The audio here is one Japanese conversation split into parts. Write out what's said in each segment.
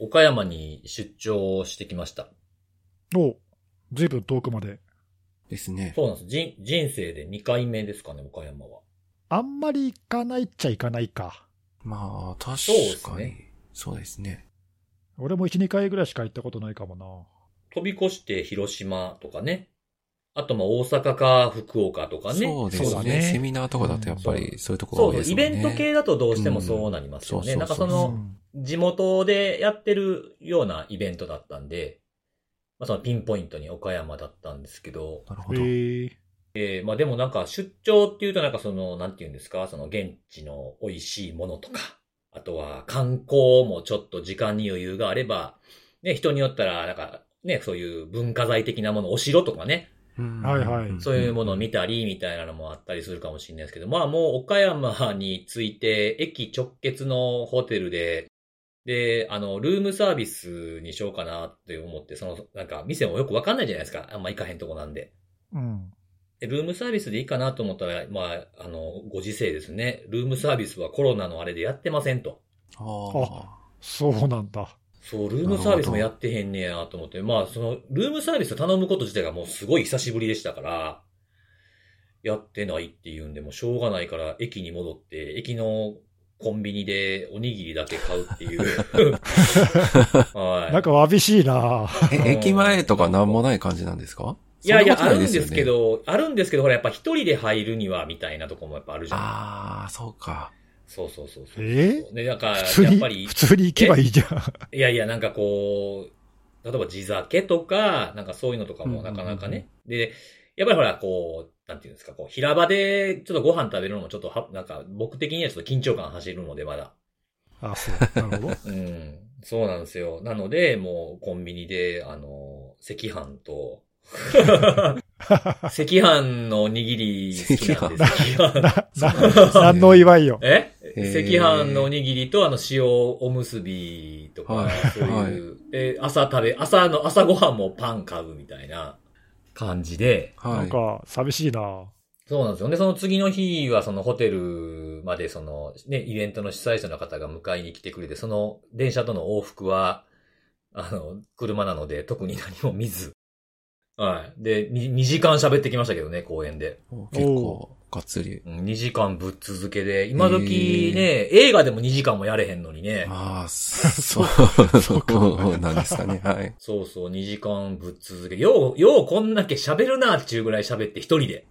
岡山に出張してきました。おずいぶん遠くまで。ですね。そうなんです。人、人生で2回目ですかね、岡山は。あんまり行かないっちゃ行かないか。まあ、確そうですかに。ねそうですね。俺も1、2回ぐらいしか行ったことないかもな。飛び越して広島とかね。あとまあ大阪か福岡とかね。そうですねねセミナーとかだとやっぱうんりそういうところそうそう、イが多いですもんね。ベント系だとどうしてもそうなりますよね。うんなんかそそうそうの、地元でやってるようなイベントだったんで、まあそのピンポイントに岡山だったんですけど、へなるほど。ええーまあでもなんか出張っていうとなんかその、なんていうんですか、その現地の美味しいものとか、あとは観光もちょっと時間に余裕があれば、ね、人によったらなんかね、そういう文化財的なもの、お城とかね、うんはいはいそういうものを見たりみたいなのもあったりするかもしれないですけど、まあもう岡山について駅直結のホテルで、で、あの、ルームサービスにしようかなって思って、その、なんか店もよくわかんないじゃないですか。あんま行かへんとこなんで。うん。でルームサービスでいいかなと思ったら、まあ、あの、ご時世ですね。ルームサービスはコロナのあれでやってませんと。あそうなんだ。そう、ルームサービスもやってへんねやと思って、まあ、その、ルームサービスを頼むこと自体がもうすごい久しぶりでしたから、やってないっていうんで、もうしょうがないから、駅に戻って、駅のコンビニでおにぎりだけ買うっていう。はい。なんかわびしいな駅前とかなんもない感じなんですか？いやいや、あるんですけ。ど、あるんですけど、ほら、やっぱ一人で入るには、みたいなとこもやっぱあるじゃん。ああ、そうか。そうそうそうそう。え？で、なんか、やっぱり、、普通に行けばいいじゃん。いやいや、なんかこう、例えば地酒とか、なんかそういうのとかもなかなかね。で、やっぱりほら、こう、なんていうんですか、こう、平場でちょっとご飯食べるのもちょっとは、なんか僕的にはちょっと緊張感走るので、まだ。あ、そう。なるほど。うん。そうなんですよ。なので、もうコンビニで、あの、赤飯と、赤飯のおにぎり好きなんで、赤飯。何の祝いよ。え？赤飯のおにぎりとあの塩おむすびとか、はいそういう、はいで、朝食べ、朝の、朝ごはんもパン買うみたいな感じで、はい。なんか、寂しいなそうなんですよね。その次の日はそのホテルまでそのね、イベントの主催者の方が迎えに来てくれて、その電車との往復は、あの、車なので特に何も見ず。はい。で、2, 2時間喋ってきましたけどね、公園で。お結構、がっつり。うん2時間ぶっ続けで、今時ね、映画でも2時間もやれへんのにね。ああ、そう、そうなんですかね。はい。そうそう、2時間ぶっ続け。よう、ようこんだけ喋るなっていうぐらい喋って一人で。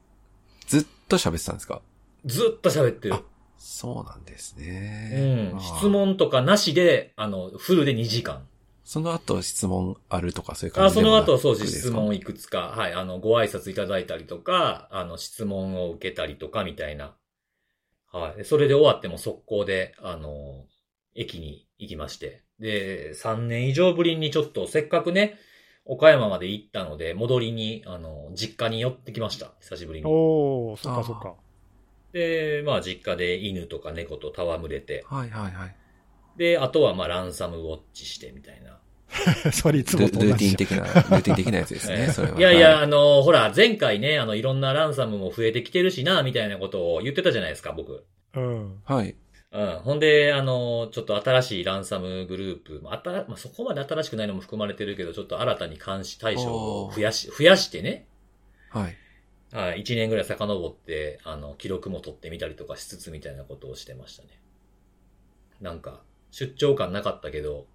ずっと喋ってたんですか？ずっと喋ってる。そうなんですうね。ん。あー質問とかなしで、あの、フルで2時間。その後質問あるとかそういう感あ、じでもなくその後、そうです。質問いくつか。はい。あの、ご挨拶いただいたりとか、あの、質問を受けたりとか、みたいな。はい。でそれで終わっても速攻で、あの、駅に行きまして。で、3年以上ぶりにちょっと、せっかくね、岡山まで行ったので、戻りに、あの、実家に寄ってきました。久しぶりに。おー、そっかそっか。で、まあ、実家で犬とか猫と戯れて。はいはいはい。で、あとは、まあ、ランサムウォッチして、みたいな。それいつルもと同じルーティン。的な、ルーティン的なやつですね、それは。いやいや、はあの、ほら、前回ね、あの、いろんなランサムも増えてきてるしな、みたいなことを言ってたじゃないですか、僕。うん。はい。うん。ほんで、あの、ちょっと新しいランサムグループ、まあ、あたまあ、そこまで新しくないのも含まれてるけど、ちょっと新たに監視対象を増やし、増やしてね、はい。はい、1年ぐらい遡って、あの、記録も取ってみたりとかしつつみたいなことをしてましたね。なんか、出張感なかったけど、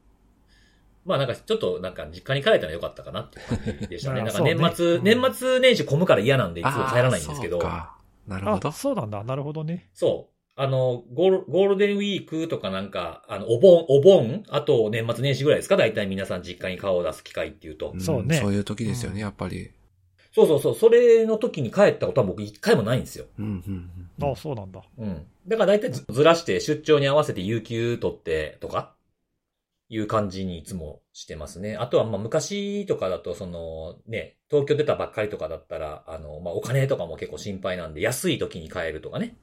まあなんかちょっとなんか実家に帰ったらよかったかなっていう感じでしたね。ま あなんか年末、ねうん年末年始混むから嫌なんでいつも帰らないんですけど、あーそうかなるほどあ、。そうなんだ。なるほどね。そう。あの、ゴール、ゴールデンウィークとかなんか、あの、お盆、お盆あと年末年始ぐらいですか？大体皆さん実家に顔を出す機会っていうと。んそうねそういう時ですよね、うんやっぱり。そうそうそう。それの時に帰ったことは僕一回もないんですよ。うん、うん、うん。あ、そうなんだ。うん。だから大体ずずらして出張に合わせて有給取ってとか、いう感じにいつもしてますね。あとはまあ昔とかだとそのね、東京出たばっかりとかだったら、あの、まあお金とかも結構心配なんで安い時に帰るとかね。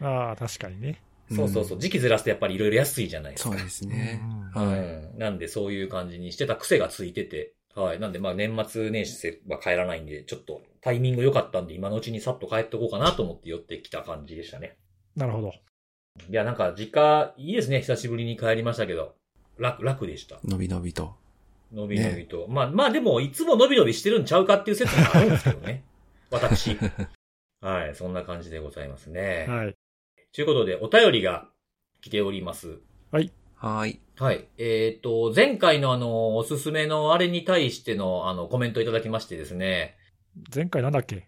ああ、確かにね。そうそうそう。時期ずらすとやっぱりいろいろ安いじゃないですか。そうですね。うんはい。うん。なんでそういう感じにしてた癖がついてて、はい。なんでまあ年末年始は帰らないんで、ちょっとタイミング良かったんで今のうちにさっと帰っておこうかなと思って寄ってきた感じでしたね。なるほど。いや、なんか実家いいですね。久しぶりに帰りましたけど。楽、楽でした。のびのびと。伸び伸びと。まあ、まあでも、いつも伸び伸びしてるんちゃうかっていう説もあるんですけどね。私。はい、そんな感じでございますね。はい。ということで、お便りが来ております。はーい。はい。えっ、と、前回のあの、おすすめのあれに対してのあの、コメントいただきましてですね。前回なんだっけ？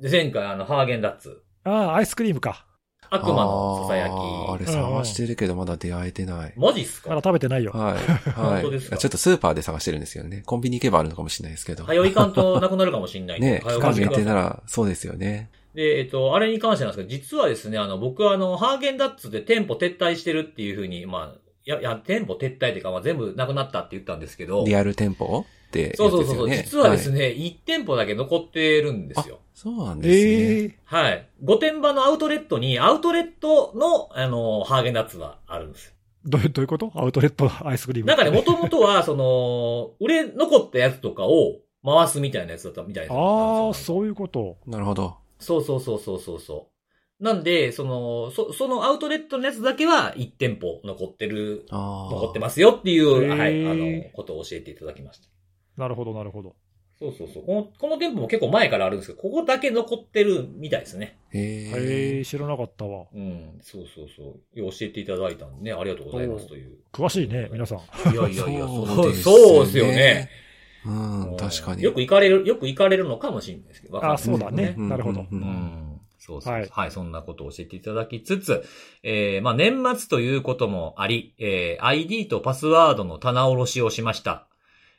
で前回あの、ハーゲンダッツ。ああ、アイスクリームか。悪魔のささやき。あれ探してるけどまだ出会えてない。マジっすか？まだ食べてないよ。はい。はい。本当ですか？ちょっとスーパーで探してるんですよね。コンビニ行けばあるのかもしれないですけど。早いかんとなくなるかもしんないね期間限定ならそうですよね。で、えっ、と、あれに関してなんですけど、実はですね、あの、僕はあの、ハーゲンダッツで店舗撤退してるっていうふうに、まあ、いや、いや、店舗撤退っていうか、まあ、全部なくなったって言ったんですけど、リアル店舗ってね。そうそうそう、実はですね。ね、1店舗だけ残ってるんですよ。そうなんですね。ええはい。御殿場のアウトレットに、アウトレットの、あの、ハーゲンダッツはあるんですよ。どういう、どういうこと？アウトレットアイスクリーム。なんかね、もともとは、その、売れ残ったやつとかを回すみたいなやつだったみたいな。ああ、う。そういうこと。なるほど。そうそうそうそうそうそう。なんで、その、そ、そのアウトレットのやつだけは1店舗残ってる、ああ。残ってますよっていう、はい、あの、ことを教えていただきました。なるほど、なるほど。そうそうそう。この、この店舗も結構前からあるんですけど、ここだけ残ってるみたいですね。へえ。知らなかったわ。うん、そうそうそう。いや教えていただいたんでね、ありがとうございますという。詳しいね、皆さん。いやいやいや、そうそうですそうですよね。うん、確かに。よく行かれる、よく行かれるのかもしれないですけど。わかんないあそうだねうんなるほどうんううんん。そうそう。ははいい、そんなことを教えていただきつつ、えー、まあ、年末ということもあり、えー、ID とパスワードの棚卸しをしました。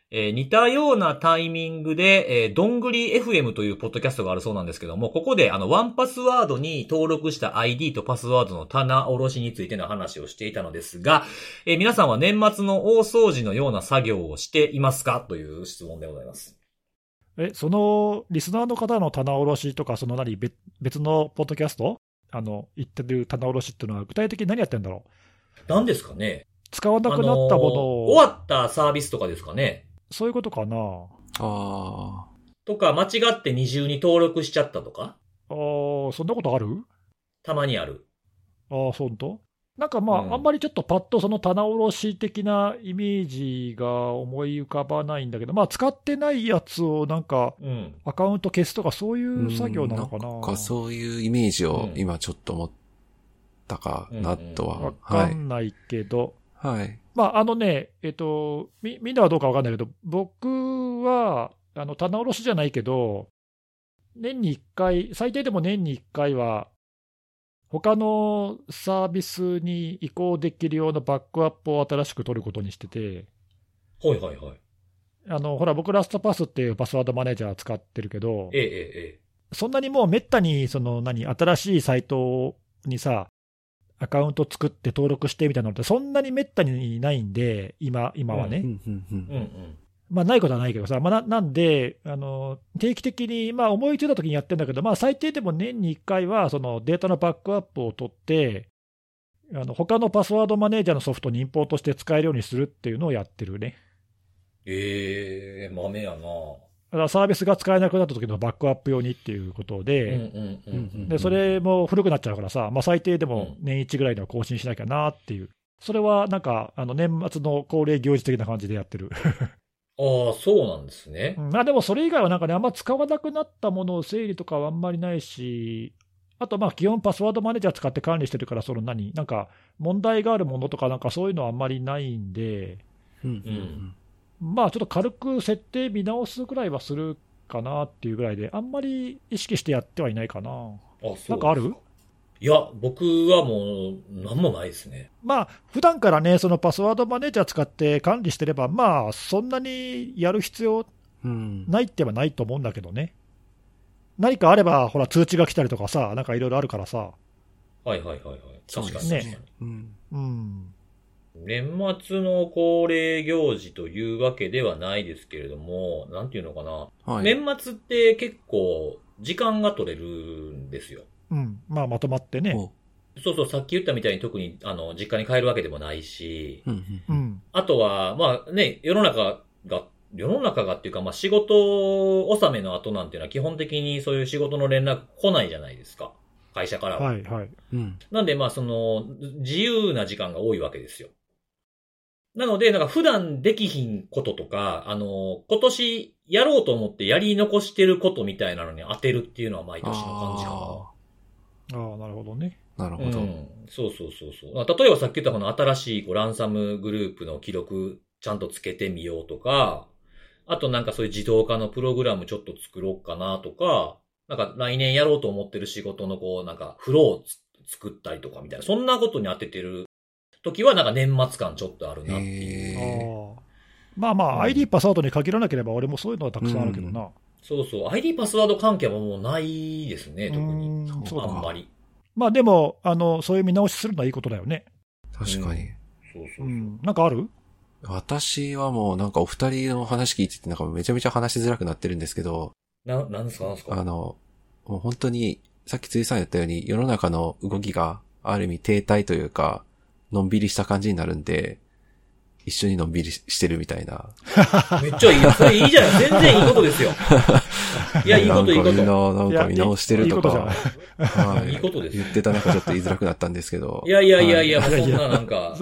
えー、似たようなタイミングで、えー、どんぐり FM というポッドキャストがあるそうなんですけども、ここで、あの、ワンパスワードに登録した ID とパスワードの棚卸しについての話をしていたのですが、えー皆さんは年末の大掃除のような作業をしていますかという質問でございます。え、その、リスナーの方の棚卸しとか、その何、別別のポッドキャスト？あの、言ってる棚卸しっていうのは、具体的に何やってんだろう？何ですかね。使わなくなったものあのーを、終わったサービスとかですかねそういうことかなあとか、間違って二重に登録しちゃったとか？あーそんなことある？たまにある。ああ、そうと？なんかまあ、うんあんまりちょっとパッとその棚卸し的なイメージが思い浮かばないんだけど、まあ、使ってないやつをなんか、うん。アカウント消すとか、そういあ。う作業なのかな？うんんかそういうイメージをうん今ちょっと思ったかなとわは。かはい。んないけど、はい。まあ、あのね、えっと、みみんなはどうかわかんないけど、僕は、あの棚卸しじゃないけど、年に1回、最低でも年に1回は、他のサービスに移行できるようなバックアップを新しく取ることにしてて、はいはいはい。あのほら、僕、ラストパスっていうパスワードマネージャー使ってるけどえ、え、えそんなにもうめったにその何新しいサイトにさ、アカウント作って登録してみたいなのって、そんなにめったにないんで、今今はね。うんうんうんえ。うんうん。まあ、ないことはないけどさ、まあ、ななんであの、定期的に、まあ、思いついたときにやってるんだけど、まあ、最低でも年に1回は、そのデータのバックアップを取って、あの他のパスワードマネージャーのソフトにインポートして使えるようにするっていうのをやってるね。ええ豆やなだからサービスが使えなくなった時のバックアップ用にっていうことうんで、うんうんうん。でそれも古くなっちゃうからさ、まあ、最低でも年1ぐらいでは更新しなきゃなっていう、それはなんか、あの年末の恒例行事的な感じでやってる。ああ、そうなんですねう。んまあでもそれ以外はなんかね、あんま使わなくなったものを整理とかはあんまりないし、あとまあ基本パスワードマネージャー使って管理してるから、その何、なんか問題があるものとかなんかそういうのはあんまりないんで、うんうんまあちょっと軽く設定見直すぐらいはするかなっていうぐらいで、あんまり意識してやってはいないかな。あ、そう。なんかある？いや、僕はもう、なんもないですね。まあ普段からね、そのパスワードマネージャー使って管理してれば、まあそんなにやる必要うん。ないってはないと思うんだけどね。何かあれば、ほら、通知が来たりとかさ、なんかいろいろあるからさ、はいはいはいはい。確かにね確かに。うん。うん、年末の恒例行事というわけではないですけれども、なんていうのかな。はい。年末って結構時間が取れるんですよ。うん、まあまとまってね、おそうそう、さっき言ったみたいに特に、あの、実家に帰るわけでもないし、うんううんん、あとは、まあね、世の中が、世の中がっていうか、まあ仕事納めの後なんていうのは基本的にそういう仕事の連絡来ないじゃないですか。会社からは。はいはい、うん。なんで、まあその、自由な時間が多いわけですよ。なので、なんか普段できひんこととか、あの、今年やろうと思ってやり残してることみたいなのに当てるっていうのは毎年の感じかな。あああ、なるほどね。あ、なるほど。うん。そうそうそうそう。あ例えばさっき言ったこの新しいこうランサムグループの記録ちゃんとつけてみようとか、あとなんかそういう自動化のプログラムちょっと作ろうかなとか、なんか来年やろうと思ってる仕事のこうなんかフローをつ作ったりとかみたいな、そんなことに当ててる時はなんか年末感ちょっとあるなっていう。へああ。まあまあ、うん ID パスワードに限らなければ、俺もそういうのはたくさんあるけどな。そうそう。ID パスワード関係はもうないですね、特に。うんそうあんまり。まあでも、あの、そういう見直しするのはいいことだよね。確かに。そうそうそうう。ん。なんかある？私はもうなんかお二人の話聞いててなんかめちゃめちゃ話しづらくなってるんですけど、な、なんですかなんですか？あの、もう本当に、さっきついさん言ったように世の中の動きがある意味停滞というか、のんびりした感じになるんで、一緒にのんびりしてるみたいな。めっちゃいい。それいいじゃない。全然いいことですよ。いや、いいこと、いいこなんかみんと。な、なんか見直してるとか、いやいいいいことはいいいことです言ってた中ちょっと言いづらくなったんですけど。いやいやいやいや、はもうそんななんか。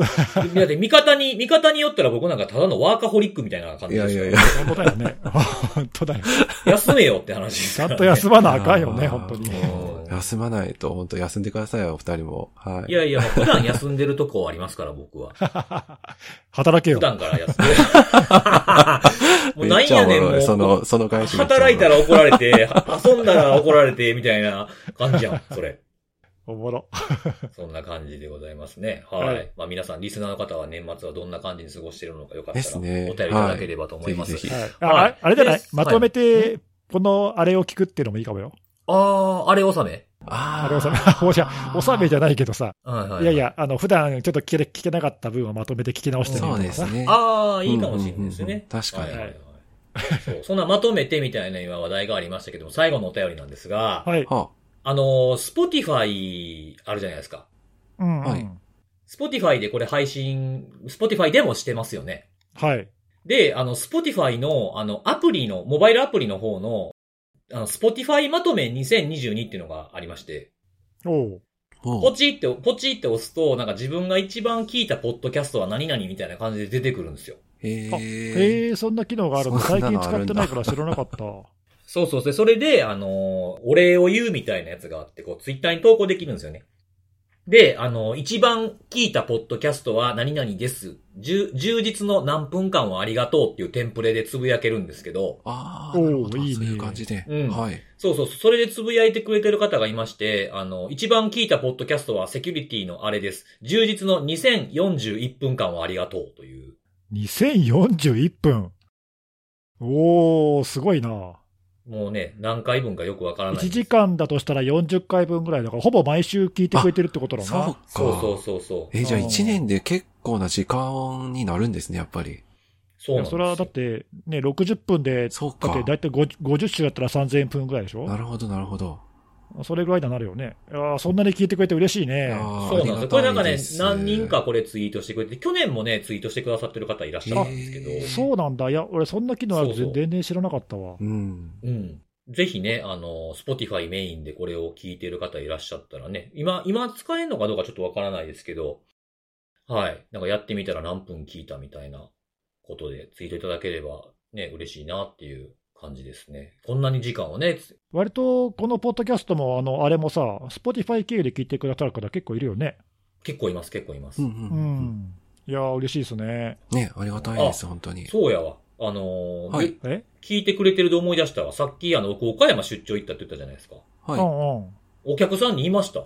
だって味方に、味方によったら僕なんかただのワーカホリックみたいな感じですよいやいやいや。本当だよね。本当だよ。休めよって話ですちゃからねんと休まなあかんよね、本当に。うん休まないと、本当休んでくださいよ、お二人も。はい。いやいや、普段休んでるとこありますから、僕は。働けよ普。段から休んでる。もうなんやねん、もう。その、その返しめっちゃ働いたら怒られて、遊んだら怒られて、みたいな感じやん、それ。おもろ。そんな感じでございますね。はい。はいまあ皆さん、リスナーの方は年末はどんな感じに過ごしているのかよかったら、ですねお便りいただければと思います。はいああれじゃないまとめて、このあれを聞くっていうのもいいかもよ。あー、あれ納め？ああれをさ、おじゃ、おさめじゃないけどさ。はいはい。いやい。や、あの、普段ちょっと聞け聞けなかった分をまとめて聞き直してみるそう。ですね。あー、いいかもしれないですねうんうんうんうん。確かにはいはいはい そう。そんなまとめてみたいな今話題がありましたけども、最後のお便りなんですが、はい。はあの、 Spotify あるじゃないですか。うん、うん。はいSpotify でこれ配信、 Spotify でもしてますよね。はい。で、あの、 Spotify の、あの、アプリの、モバイルアプリの方の、あの、 Spotify まとめ2022っていうのがありまして、おう。おポチって、ポチって押すと、なんか自分が一番聞いたポッドキャストは何々みたいな感じで出てくるんですよ。あへえ。へえ、そんな機能があるの？最近使ってないから知らなかった。そうそうそう。それで、あの、お礼を言うみたいなやつがあって、こう、ツイッターに投稿できるんですよね。で、あの、一番聞いたポッドキャストは何々です。充充実の何分間をありがとうっていうテンプレでつぶやけるんですけど、ああ、なるほどいいねそういう感じで。うんはい。そうそうそう、それでつぶやいてくれてる方がいまして、あの、一番聞いたポッドキャストはセキュリティのあれです。充実の2041分間をありがとうという。2041分。おー、すごいな。もうね、何回分かよくわからない。1時間だとしたら40回分ぐらいだから、ほぼ毎週聞いてくれてるってことだな。そうか。そうそうそうそう。え、じゃあうん1年で結構な時間になるんですね、やっぱり。そうなんですよそれはだって、ね、60分で、そうかだって。大体50 50週だったら3000分ぐらいでしょ？なるほど、なるほど。それぐらいになるよね。いやーそんなに聞いてくれて嬉しいね。そうなんですよ。これなんかね何人かこれツイートしてくれて、去年もね、ツイートしてくださってる方いらっしゃったんですけど、そうなんだ。いや、俺そんな機能ある全然知らなかったわ。うん。うん。ぜひね、あの、Spotify メインでこれを聞いてる方いらっしゃったらね、今、今使えるのかどうかちょっとわからないですけど、はい。なんかやってみたら何分聞いたみたいなことでツイートいただければね、嬉しいなっていう感じですね。こんなに時間をね、つ割とこのポッドキャストも、あの、あれもさ、Spotify 経由で聞いてくださる方結構いるよね。結構います、結構います。うんううんうん。ん。いやー、嬉しいですね。ね、ありがたいです、本当に。そうやわ。あのーはい聞いてくれてるで思い出したわ。さっきあの、僕岡山出張行ったって言ったじゃないですか。はい。うんうん。お客さんに言いました？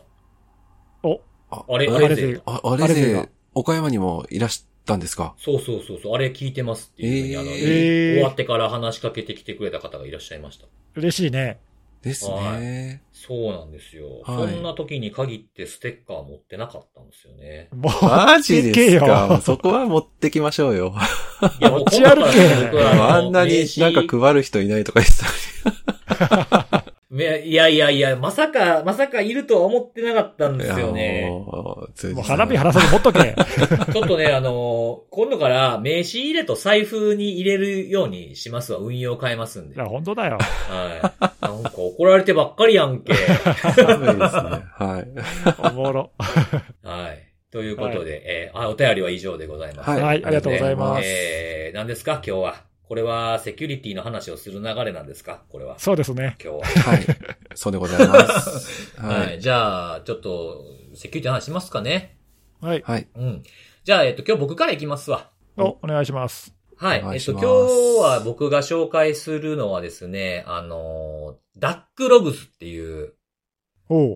お、ああれ、ああれであれで。ああれあれでがで、岡山にもいらしたんですか？そうそうそうそう、あれ聞いてますっていうふうに、あの、えー終わってから話しかけてきてくれた方がいらっしゃいました。嬉しいね。ですね。そうなんですよ。はいそんな時に限ってステッカー持ってなかったんですよね。もう、マジですか？そこは持ってきましょうよ。いや、持ち歩けあんなになんか配る人いないとか言ってたいやいやいやまさか、まさかいるとは思ってなかったん。ですよね。もう、花火晴らさず持っとけ。ちょっとね、あの今度から名刺入れと財布に入れるようにしますわ。運用変えますんで。いや、本当だよ。はい。なんか怒られてばっかりやんけ。寒いですね。はい。おもろ。はい。ということで、えーあ、お便りは以上でございます。はいはい、ありがとうございます。えー、何ですか？今日は。これはセキュリティの話をする流れなんですか？これは。そうですね。今日は。はい。そうでございます。はい。はい。じゃあ、ちょっと、セキュリティの話しますかね。はい。はい。うん。じゃあ、えっと、今日僕から行きますわ。お、お願いします。はい。えっと、お願いします今日は僕が紹介するのはですね、あの、ダックログスっていう。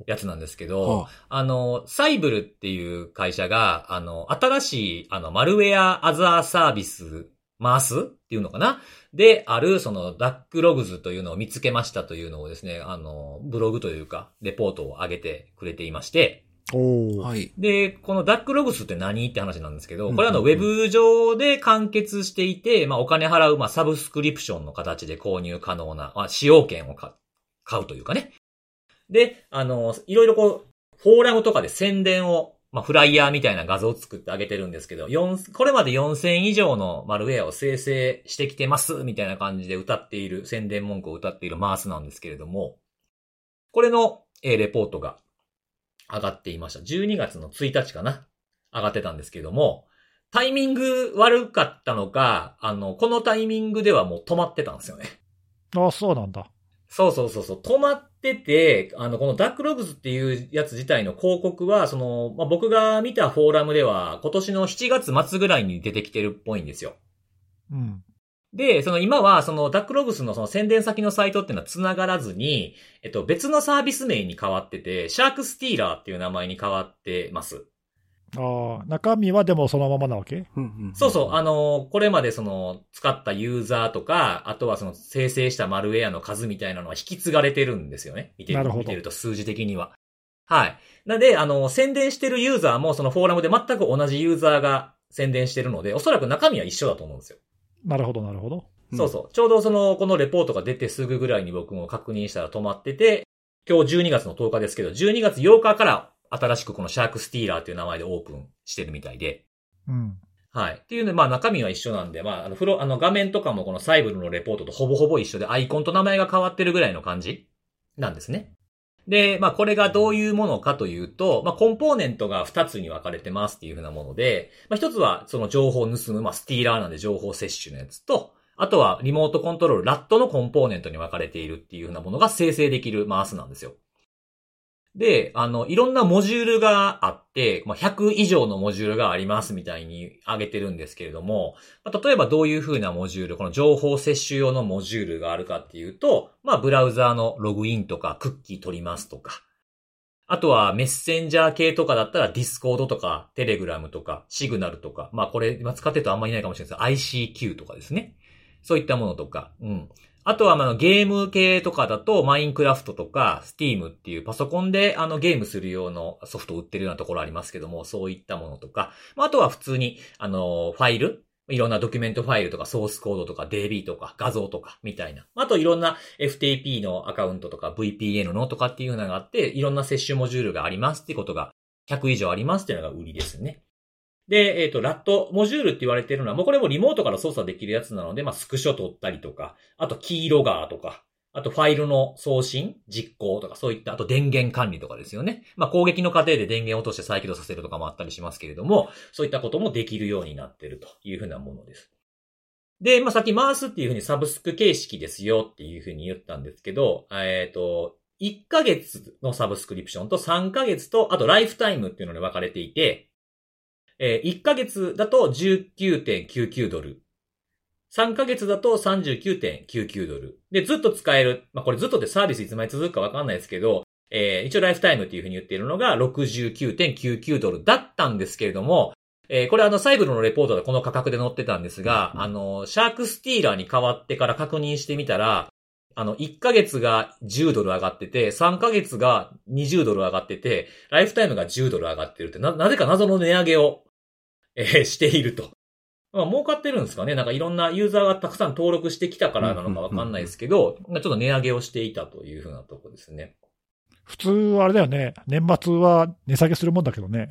やつなんですけど、はあの、サイブルっていう会社が、あの、新しい、あの、マルウェアアザーサービス、回すっていうのかな？で、ある、その、ダックログズというのを見つけましたというのをですね、あの、ブログというか、レポートを上げてくれていまして、おう。はい。で、このダックログスって何って話なんですけど、うんこれはあの、ウェブ上で完結していて、まあ、お金払う、まあ、サブスクリプションの形で購入可能な、まあ、使用権をか買うというかね。で、あの、いろいろこう、フォーラムとかで宣伝を、まあ、フライヤーみたいな画像を作ってあげてるんですけど、4これまで4000以上のマルウェアを生成してきてます、みたいな感じで歌っている、宣伝文句を歌っているマースなんですけれども、これの、えレポートが上がっていました。12月の1日かな上がってたんですけども、タイミング悪かったのか、あの、このタイミングではもう止まってたんですよね。ああ、そうなんだ。そうそうそうそう、止まってて、あの、このダックログズっていうやつ自体の広告は、その、まあ、僕が見たフォーラムでは、今年の7月末ぐらいに出てきてるっぽいんですよ。うん。で、その今は、そのダックログスのその宣伝先のサイトっていうのは繋がらずに、えっと、別のサービス名に変わってて、シャークスティーラーっていう名前に変わってます。ああ、中身はでもそのままなわけ？うんうんんそうそう、あの、これまでその、使ったユーザーとか、あとはその、生成したマルウェアの数みたいなのは引き継がれてるんですよね。見てるなるほど見てると数字的には。はい。なんで、あの、宣伝してるユーザーもそのフォーラムで全く同じユーザーが宣伝してるので、おそらく中身は一緒だと思うんですよ。なるほど、なるほど。うんそうそう。ちょうどその、このレポートが出てすぐぐらいに僕も確認したら止まってて、今日12月の10日ですけど、12月8日から新しくこのシャークスティーラーっていう名前でオープンしてるみたいで。うん。はい。っていうので、まあ中身は一緒なんで、まあ、あの、フロ、あの画面とかもこのサイブルのレポートとほぼほぼ一緒で、アイコンと名前が変わってるぐらいの感じなんですね。で、まあこれがどういうものかというと、まあコンポーネントが2つに分かれてますっていうふうなもので、まあ一つはその情報を盗む、まあスティーラーなんで情報摂取のやつと、あとはリモートコントロール、ラットのコンポーネントに分かれているっていうふうなものが生成できるマウスなんですよ。で、あの、いろんなモジュールがあって、まあ、100以上のモジュールがありますみたいに挙げてるんですけれども、まあ、例えばどういう風なモジュール、この情報摂取用のモジュールがあるかっていうと、まあ、ブラウザーのログインとかクッキー取りますとか、あとはメッセンジャー系とかだったら Discord とか Telegram とか Signal とか、まあこれ今使ってるとあんまりいないかもしれないですけど ICQ とかですね。そういったものとか、うん。あとは、まあ、ゲーム系とかだと、マインクラフトとか、スティームっていうパソコンで、あの、ゲームする用のソフトを売ってるようなところありますけども、そういったものとか、まあ、あとは普通に、あの、ファイル？いろんなドキュメントファイルとか、ソースコードとか、DB とか、画像とか、みたいな。あと、いろんな FTP のアカウントとか、VPN のとかっていうのがあって、いろんな接種モジュールがありますってことが、100以上ありますっていうのが売りですね。で、えっ、と、ラットモジュールって言われてるのは、もうこれもリモートから操作できるやつなので、まあ、スクショ取ったりとか、あと、キーロガーとか、あと、ファイルの送信、実行とか、そういった、あと、電源管理とかですよね。まあ、攻撃の過程で電源を落として再起動させるとかもあったりしますけれども、そういったこともできるようになってるというふうなものです。で、まあ、さっき回すっていうふうにサブスク形式ですよっていうふうに言ったんですけど、えっ、と、1ヶ月のサブスクリプションと3ヶ月と、あとライフタイムっていうので分かれていて、えー1ヶ月だと19.99ドル。3ヶ月だと39.99ドル。で、ずっと使える。まあ、これずっとってサービスいつまで続くかわかんないですけど、えー一応ライフタイムっていうふうに言っているのが69.99ドルだったんですけれども、えーこれあの、サイブルのレポートでこの価格で載ってたんですが、あの、シャークスティーラーに変わってから確認してみたら、あの、1ヶ月が10ドル上がってて、3ヶ月が20ドル上がってて、ライフタイムが10ドル上がってるって、な、なぜか謎の値上げを、えーしていると。まあ、儲かってるんですかねなんかいろんなユーザーがたくさん登録してきたからなのかわかんないですけど、まあちょっと値上げをしていたというふうなところですね。普通、あれだよね、年末は値下げするもんだけどね。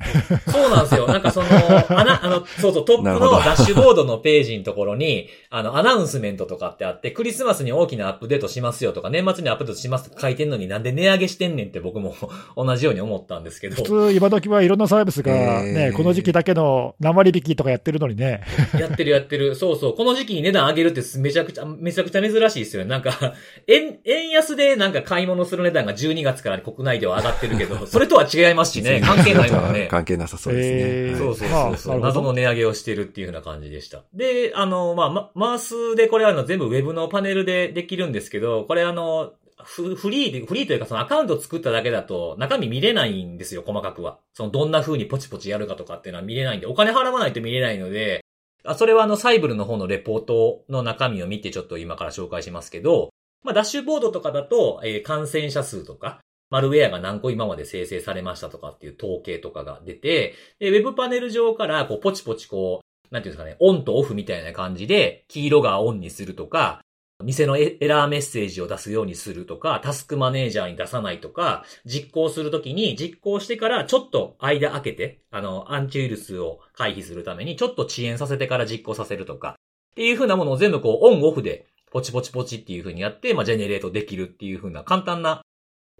そうなんですよ。なんかその、あな、あの、そうそう、トップのダッシュボードのページのところに、あの、アナウンスメントとかってあって、クリスマスに大きなアップデートしますよとか、年末にアップデートしますとか書いてんのになんで値上げしてんねんって僕も 同じように思ったんですけど。普通、今時はいろんなサービスがね、えーこの時期だけの何割引きとかやってるのにね。やってるやってる。そうそう。この時期に値段上げるってめちゃくちゃ、めちゃくちゃ珍しいですよね。なんか、円、円安でなんか買い物する値段が12月から国内では上がってるけど、それとは違いますしね。関係ないもんね。関係なさそうですね。そうそうまあそうそう、謎の値上げをしてるっていう風な感じでした。で、あの、まあ、まマウスでこれあの全部ウェブのパネルでできるんですけど、これあの、フフリーで、フリーというかそのアカウント作っただけだと中身見れないんですよ、細かくは。そのどんな風にポチポチやるかとかっていうのは見れないんで、お金払わないと見れないので、あそれはあのサイブルの方のレポートの中身を見てちょっと今から紹介しますけど、まあ、ダッシュボードとかだと、えー感染者数とか、マルウェアが何個今まで生成されましたとかっていう統計とかが出て、で、ウェブパネル上から、こう、ポチポチこう、なんていうんですかね、オンとオフみたいな感じで、黄色がオンにするとか、店のエラーメッセージを出すようにするとか、タスクマネージャーに出さないとか、実行するときに、実行してからちょっと間開けて、あの、アンチウイルスを回避するために、ちょっと遅延させてから実行させるとか、っていう風なものを全部こう、オンオフで、ポチポチポチっていう風にやって、まあ、ジェネレートできるっていう風な簡単な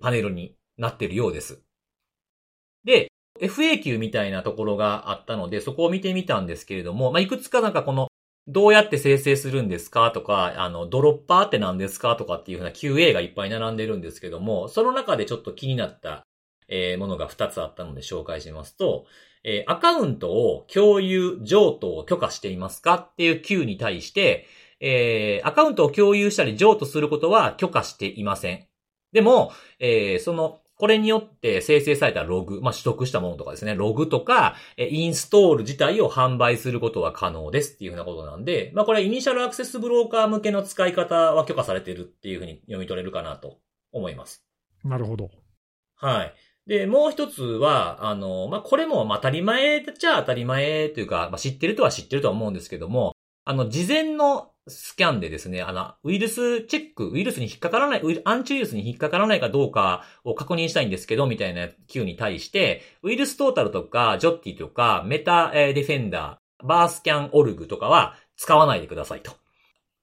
パネルになってるようです。で、FAQ みたいなところがあったので、そこを見てみたんですけれども、まあ、いくつかなんかこの、どうやって生成するんですかとか、あの、ドロッパーって何ですかとかっていうふうな QA がいっぱい並んでるんですけども、その中でちょっと気になった、えーものが2つあったので紹介しますと、えーアカウントを共有、譲渡を許可していますかっていう Q に対して、えーアカウントを共有したり譲渡することは許可していません。でも、えーその、これによって生成されたログ、まあ、取得したものとかですね、ログとか、えーインストール自体を販売することは可能ですっていうふうなことなんで、まあ、これイニシャルアクセスブローカー向けの使い方は許可されてるっていうふうに読み取れるかなと思います。なるほど。はい。で、もう一つは、あの、まあ、これも、まあ、当たり前っちゃ当たり前というか、まあ、知ってるとは知ってるとは思うんですけども、あの、事前のスキャンでですね、あの、ウイルスチェック、ウイルスに引っかからない、アンチウイルスに引っかからないかどうかを確認したいんですけど、みたいな Q に対して、ウイルストータルとか、ジョッティとか、メタディフェンダー、バースキャンオルグとかは使わないでくださいと。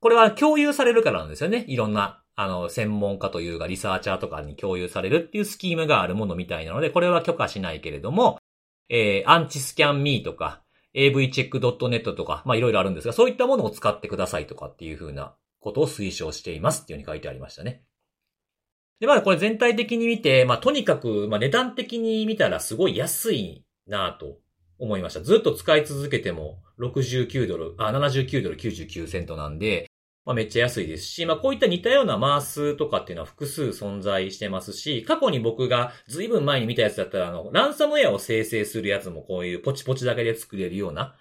これは共有されるからなんですよね。いろんな、あの、専門家というか、リサーチャーとかに共有されるっていうスキームがあるものみたいなので、これは許可しないけれども、えー、アンチスキャンミーとか、avcheck.net とか、まあいろいろあるんですが、そういったものを使ってくださいとかっていうふうなことを推奨していますっていうふうに書いてありましたね。で、まあこれ全体的に見て、まあとにかく、まあ値段的に見たらすごい安いなと思いました。ずっと使い続けても69ドル、あ、79ドル99セントなんで、まあめっちゃ安いですし、まあこういった似たようなマースとかっていうのは複数存在してますし、過去に僕が随分前に見たやつだったら、あの、ランサムウェアを生成するやつもこういうポチポチだけで作れるような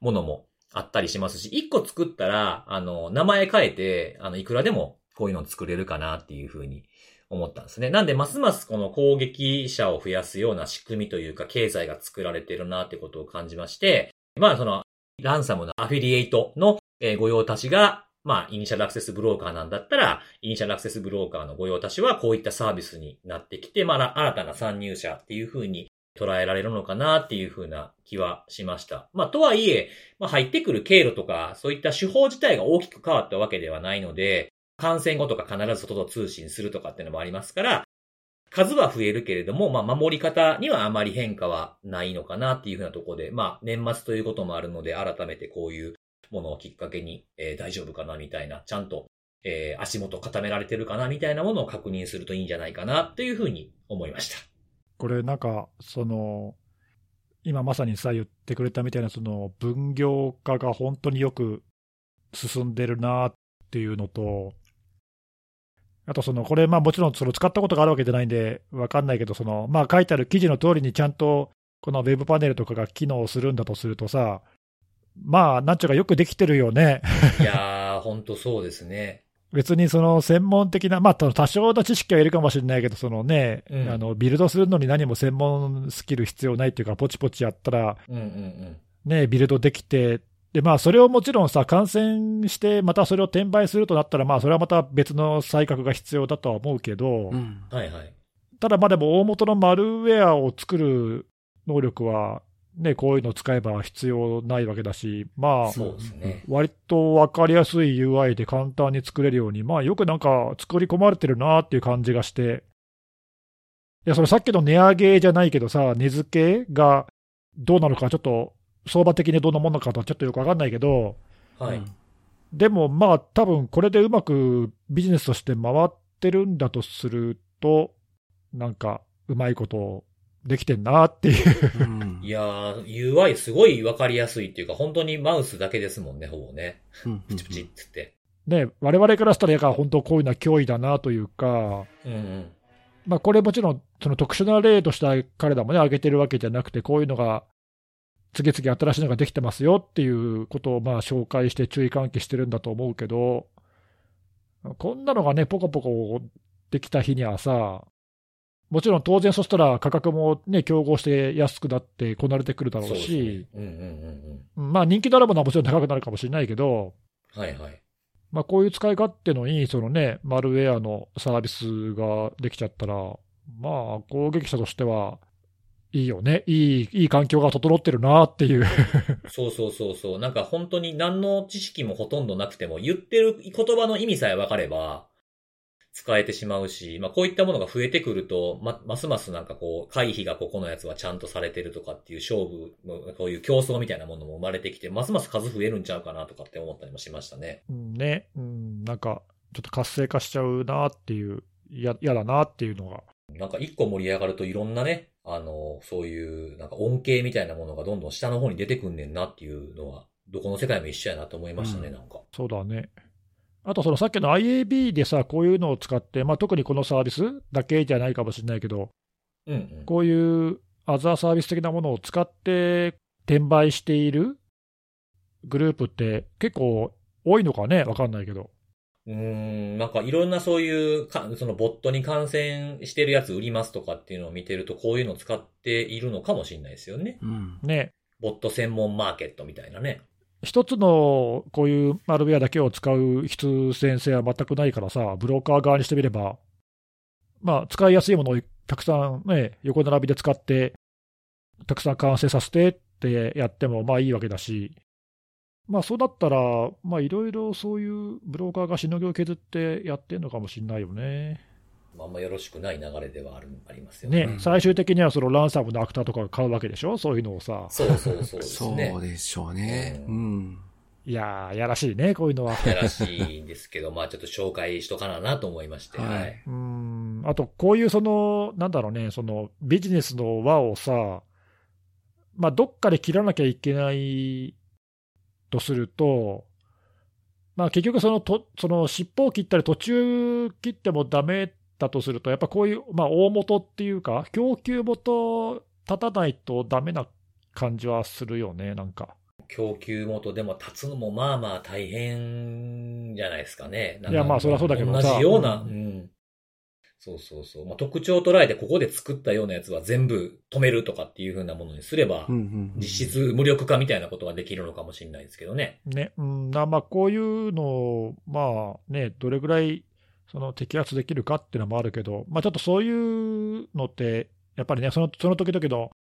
ものもあったりしますし、一個作ったら、あの、名前変えて、あの、いくらでもこういうの作れるかなっていうふうに思ったんですね。なんで、ますますこの攻撃者を増やすような仕組みというか、経済が作られてるなってことを感じまして、まあ、その、ランサムのアフィリエイトのえ御用達が、まあ、イニシャルアクセスブローカーなんだったら、イニシャルアクセスブローカーの御用達はこういったサービスになってきて、まあ、新たな参入者っていう風に捉えられるのかなっていう風な気はしました。まあ、とはいえ、まあ、入ってくる経路とか、そういった手法自体が大きく変わったわけではないので、感染後とか必ず外と通信するとかっていうのもありますから、数は増えるけれども、まあ、守り方にはあまり変化はないのかなっていうふうなところで、まあ、年末ということもあるので、改めてこういうものをきっかけに、えー大丈夫かなみたいな、ちゃんと、えー足元固められてるかなみたいなものを確認するといいんじゃないかなというふうに思いました。これなんか、その、今まさにさ、言ってくれたみたいな、その分業化が本当によく進んでるなっていうのと、あとその、これ、まあもちろんその使ったことがあるわけじゃないんで、わかんないけど、その、まあ書いてある記事の通りにちゃんと、このウェブパネルとかが機能するんだとするとさ、まあ、なんちゅうかよくできてるよね。いやー、ほんとそうですね。別にその専門的な、まあ、多少の知識はいるかもしれないけど、そのね、うんあのビルドするのに何も専門スキル必要ないっていうか、ポチポチやったら、うんうんうん。ね、ビルドできて、でまあ、それをもちろんさ、感染して、またそれを転売するとなったら、まあ、それはまた別の才覚が必要だとは思うけど、うん。はいはい。ただまあでも大元のマルウェアを作る能力は、ね、こういうのを使えば必要ないわけだし、まあ、そうですね。割と分かりやすい UI で簡単に作れるように、まあよくなんか作り込まれてるなっていう感じがして、いや、それさっきの値上げじゃないけどさ、値付けがどうなのか、ちょっと相場的にどんなものかとはちょっとよく分かんないけど、はい。うんでもまあ、多分これでうまくビジネスとして回ってるんだとすると、なんかうまいことできてんなっていう。うんいやー、UI すごいわかりやすいっていうか、本当にマウスだけですもんね、ほぼね。うんプチプチっつって。ね、我々からしたら、やから本当こういうのは脅威だなというか、うんうん。まあ、これもちろん、その特殊な例として彼らもね、挙げてるわけじゃなくて、こういうのが、次々新しいのができてますよっていうことをまあ紹介して注意喚起してるんだと思うけど、こんなのがね、ポコポコできた日にはさ、もちろん当然そしたら価格もね、競合して安くなってこなれてくるだろうし、ね。うんうんうんうんまあ人気のあるものはもちろん高くなるかもしれないけど、うん。はいはい。まあ、こういう使い勝手のいいその、ね、マルウェアのサービスができちゃったら、まあ、攻撃者としてはいいよね、いいいい環境が整ってるなっていう、そうそうそうそう。なんか本当に何の知識もほとんどなくても、言ってる言葉の意味さえ分かれば、使えてしまうし、まあこういったものが増えてくると、ま、ますますなんかこう、回避がここのやつはちゃんとされてるとかっていう勝負の、こういう競争みたいなものも生まれてきて、ますます数増えるんちゃうかなとかって思ったりもしましたね。うんね、うん、なんかちょっと活性化しちゃうなっていう、や嫌だなっていうのが、なんか一個盛り上がるといろんなね、あの、そういう、なんか恩恵みたいなものがどんどん下の方に出てくんねんなっていうのは、どこの世界も一緒やなと思いましたね、うんなんか。そうだね。あとそのさっきの IAB でさ、こういうのを使って、まあ、特にこのサービスだけじゃないかもしれないけど、うんうん。こういうアザーサービス的なものを使って転売しているグループって結構多いのかね、わかんないけど。うーん、なんかいろんなそういうか、そのボットに感染してるやつ売りますとかっていうのを見てると、こういうのを使っているのかもしれないですよね。うん。ね、ボット専門マーケットみたいなね。一つのこういうマルウェアだけを使う必然性は全くないからさ、ブローカー側にしてみれば、まあ、使いやすいものをたくさんね、横並びで使って、たくさん完成させてってやってもまあいいわけだし、まあそうだったら、まあいろいろそういうブローカーがしのぎを削ってやってるのかもしれないよね。まああんまよろしくない流れではある、ありますよね。ね、うん最終的にはそのランサムのアクターとかが買うわけでしょ、そういうのをさ。そうそうそうですそねう。でしょうね。ううん。いやー、やらしいね、こういうのは。やらしいんですけど、まあちょっと紹介しとかななと思いまして。はいはい。うーんあと、こういうその、なんだろうね、そのビジネスの輪をさ、まあ、どっかで切らなきゃいけないとすると、まあ、結局そのと、その尻尾を切ったり、途中切ってもダメだとすると、やっぱこういう、まあ、大元っていうか、供給元立たないとダメな感じはするよね、なんか。供給元でも立つのもまあまあ大変じゃないですかね。なんかいやまあそりゃそうだけどさ同じような、ううんん。そうそうそう。まあ、特徴を捉えてここで作ったようなやつは全部止めるとかっていう風なものにすればうん、うんうん実質無力化みたいなことができるのかもしれないですけどね。ね、うん、なまあ、こういうのを、まあね、どれぐらいその摘発できるかっていうのもあるけど、まあ、ちょっとそういうのって、やっぱりね、そのその時々の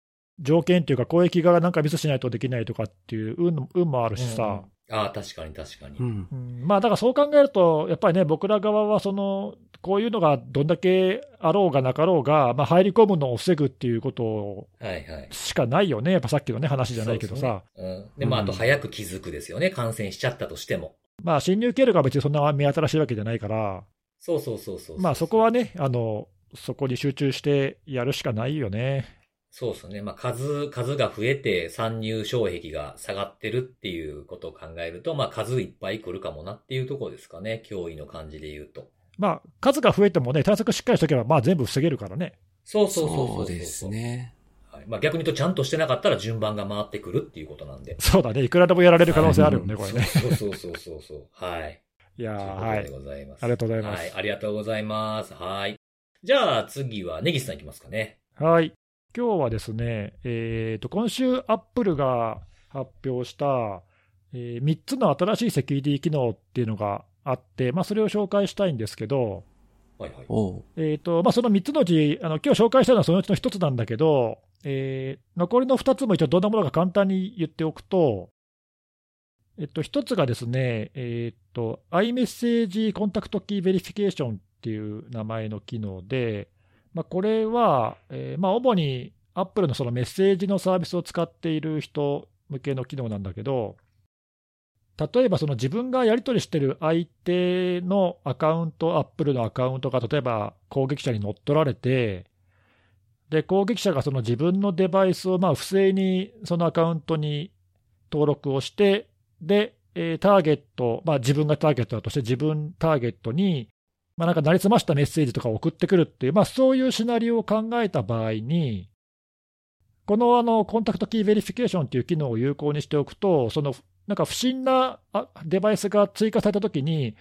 条件っていうか、攻撃がなんかミスしないとできないとかっていう運運もあるしさ、ああ、確かに確かに。うん。うんまあ、だからそう考えると、やっぱりね、僕ら側はその、こういうのがどんだけあろうがなかろうが、まあ、入り込むのを防ぐっていうことはいはい。しかないよね、やっぱさっきのね、話じゃないけどさ。そうですね。うん。で、まあ、あとうん早く気づくですよね。感染しちゃったとしても。まあ、侵入経路が別にそんな目新しいわけじゃないから、そうそうそうそう。まあそこはね、あの、そこに集中してやるしかないよね。そうですね。まあ、数、数が増えて参入障壁が下がってるっていうことを考えると、まあ、数いっぱい来るかもなっていうところですかね。脅威の感じで言うと。まあ、数が増えてもね、対策しっかりしとけば、まあ全部防げるからね。そうそうそうそうそうです。ね。はい。まあ、逆に言うとちゃんとしてなかったら順番が回ってくるっていうことなんで。そうだね、いくらでもやられる可能性あるよね、これね。そうそうそうそうそう。はい。いやー、というはいことで。ございます。ありがとうございますはい。ありがとうございます。はい。じゃあ、次は、ネギスさんいきますかね。はい。今日はですね、えーと、今週、アップルが発表した、え3つの新しいセキュリティ機能っていうのがあって、まあ、それを紹介したいんですけど、はいはい。えーとまあ、その3つのうち、あの今日紹介したのはそのうちの1つなんだけど、えー残りの2つも一応どんなものか簡単に言っておくと、えっと、1つがですね、えーと、iMessage Contact Key Verification っていう名前の機能で、まあ、これは、えーまあ、主に Apple のそのメッセージのサービスを使っている人向けの機能なんだけど、例えばその自分がやり取りしてる相手のアカウント、Apple のアカウントが例えば攻撃者に乗っ取られて、で攻撃者がその自分のデバイスをまあ不正にそのアカウントに登録をして、で、えーターゲット、まあ、自分がターゲットだとして、自分ターゲットに、まあ、なんか成り済ましたメッセージとかを送ってくるっていう、まあ、そういうシナリオを考えた場合に、このあの Contact Key Verification っていう機能を有効にしておくと、そのなんか不審なあデバイスが追加されたときに、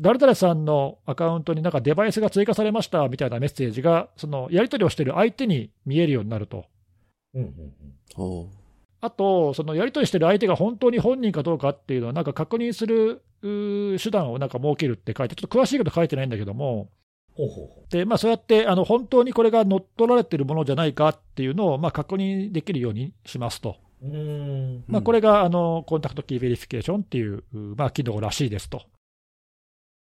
誰々さんのアカウントになんかデバイスが追加されましたみたいなメッセージが、そのやり取りをしている相手に見えるようになると。うんうんうん。あと、そのやり取りしてる相手が本当に本人かどうかっていうのは、なんか確認する手段をなんか設けるって書いて、ちょっと詳しいこと書いてないんだけども、ほうほうほでまあ、そうやってあの本当にこれが乗っ取られてるものじゃないかっていうのをまあ確認できるようにしますと。う。ん。まあ、これがあの Contact Key Verification っていう、うまあ、機能らしいですと。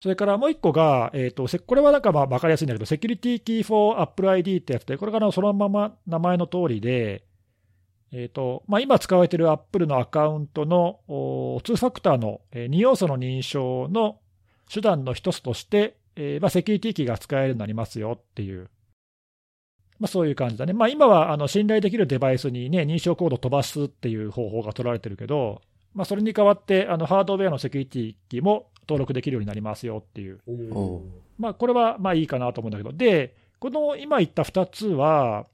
それからもう一個が、えーと、せこれはなんかまあ分かりやすいんだけど、 Security Key for Apple ID ってやつで、これがあのそのまま名前の通りで、えーとまあ、今使われている Apple のアカウントのお2ファクターのえー2要素の認証の手段の一つとして、えーまあ、セキュリティキーが使えるようになりますよっていう、まあ、そういう感じだね。まあ、今はあの信頼できるデバイスに、ね、認証コードを飛ばすっていう方法が取られてるけど、まあ、それに代わってあのハードウェアのセキュリティキーも登録できるようになりますよっていう。まあ、これはまあいいかなと思うんだけど、で、この今言った2つは、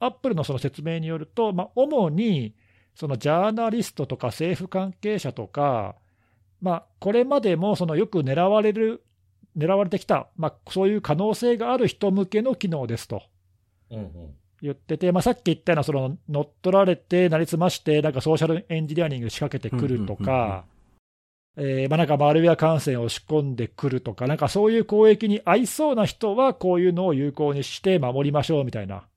アップルのその説明によると、まあ、主にそのジャーナリストとか政府関係者とか、まあ、これまでもそのよく狙われる、狙われてきた、まあ、そういう可能性がある人向けの機能ですとうんうん。言ってて、まあ、さっき言ったようなその乗っ取られて、なりすまして、なんかソーシャルエンジニアリング仕掛けてくるとか、えーまあ、なんかマルウェア感染を仕込んでくるとか、なんかそういう攻撃に合いそうな人は、こういうのを有効にして守りましょうみたいな、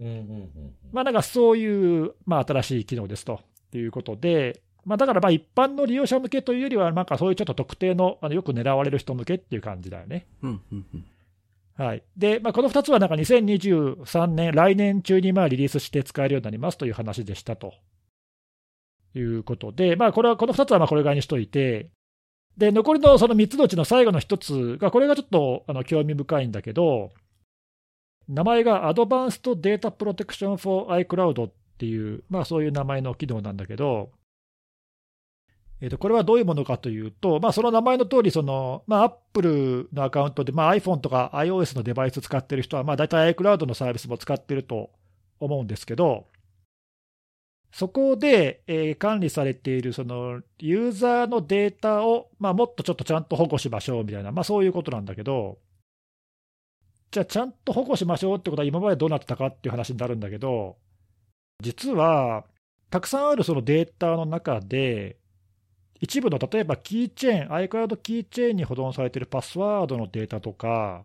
うんうんうん。まあ、なんかそういう、まあ、新しい機能ですということで、まあ、だからまあ一般の利用者向けというよりは、なんかそういうちょっと特定のあのよく狙われる人向けっていう感じだよね。うん、うん、うん。はいでまあ、この2つはなんか2023年、来年中にまあリリースして使えるようになりますという話でしたということで、まあ、これはこの2つはまあこれぐらいにしといて、で残りのその3つのうちの最後の1つが、これがちょっとあの興味深いんだけど、名前が Advanced Data Protection for iCloud っていう、まあ、そういう名前の機能なんだけど、えー、とこれはどういうものかというと、まあ、その名前の通りそのまあ、Apple のアカウントで、まあ、iPhone とか iOS のデバイス使ってる人は、まあ、大体 iCloud のサービスも使ってると思うんですけど、そこで、えー管理されているそのユーザーのデータを、まあ、もっとちょっとちゃんと保護しましょうみたいな、まあ、そういうことなんだけど、じゃあ、ちゃんと保護しましょうってことは、今までどうなってたかっていう話になるんだけど、実は、たくさんあるそのデータの中で、一部の例えばキーチェーン、iCloud キーチェーンに保存されているパスワードのデータとか、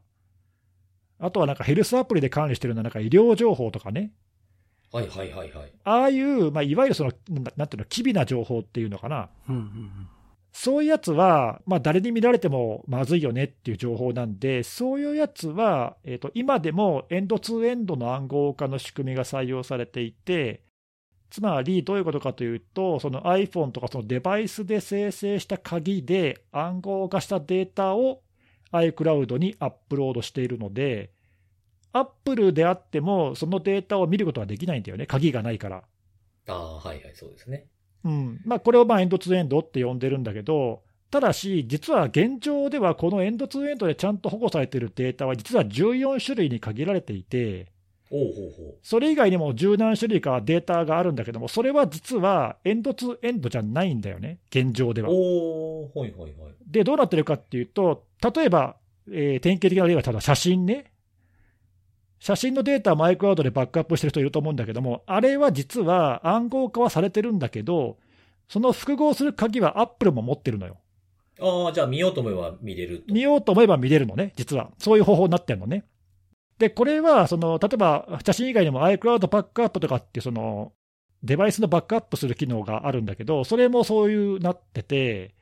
あとはなんかヘルスアプリで管理してるようななんか医療情報とかね、はいはいはいはい。ああいう、まあ、いわゆるその、ななんていうの、機微な情報っていうのかな、うん、うん、そういうやつは、まあ、誰に見られてもまずいよねっていう情報なんで、そういうやつは、えー、と今でもエンドツーエンドの暗号化の仕組みが採用されていて、つまりどういうことかというと、その iPhone とかそのデバイスで生成した鍵で暗号化したデータを iCloud にアップロードしているので、Apple であっても、そのデータを見ることはできないんだよね、鍵がないから。ああ、はいはい、そうですね。うんまあ、これをまあエンドツーエンドって呼んでるんだけど、ただし、実は現状ではこのエンドツーエンドでちゃんと保護されているデータは、実は14種類に限られていて、それ以外にも十何種類かデータがあるんだけども、それは実はエンドツーエンドじゃないんだよね、現状でう。は。で、どうなってるかっていうと、例えば、えー典型的な例はただ写真ね。写真のデータをマイクラウドでバックアップしてる人いると思うんだけども、あれは実は暗号化はされてるんだけど、その複合する鍵はアップルも持ってるのよ。ああ、じゃあ見ようと思えば見れると。見ようと思えば見れるのね、実は。そういう方法になってるのね。で、これは、その、例えば、写真以外にも iCloud バックアップとかって、その、デバイスのバックアップする機能があるんだけど、それもそういうなってて、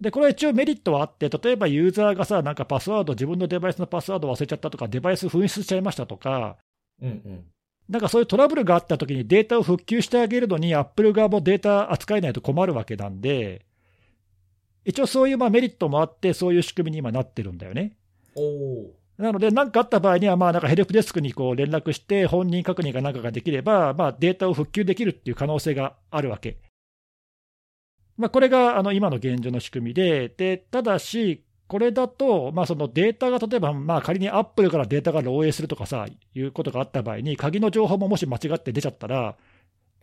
で、これは一応メリットはあって、例えばユーザーがさ、なんかパスワード、自分のデバイスのパスワード忘れちゃったとか、デバイス紛失しちゃいましたとか、うんうん。なんかそういうトラブルがあったときにデータを復旧してあげるのに、アップル側もデータ扱えないと困るわけなんで、一応そういうまあメリットもあって、そういう仕組みに今なってるんだよね。おお。なので、何かあった場合には、まあなんかヘルプデスクにこう連絡して、本人確認かなんかができれば、まあ、データを復旧できるっていう可能性があるわけ。まあ、これがあの今の現状の仕組みで、でただし、これだと、まあ、そのデータが例えば、まあ、仮にアップルからデータが漏洩するとかさ、いうことがあった場合に、鍵の情報ももし間違って出ちゃったら、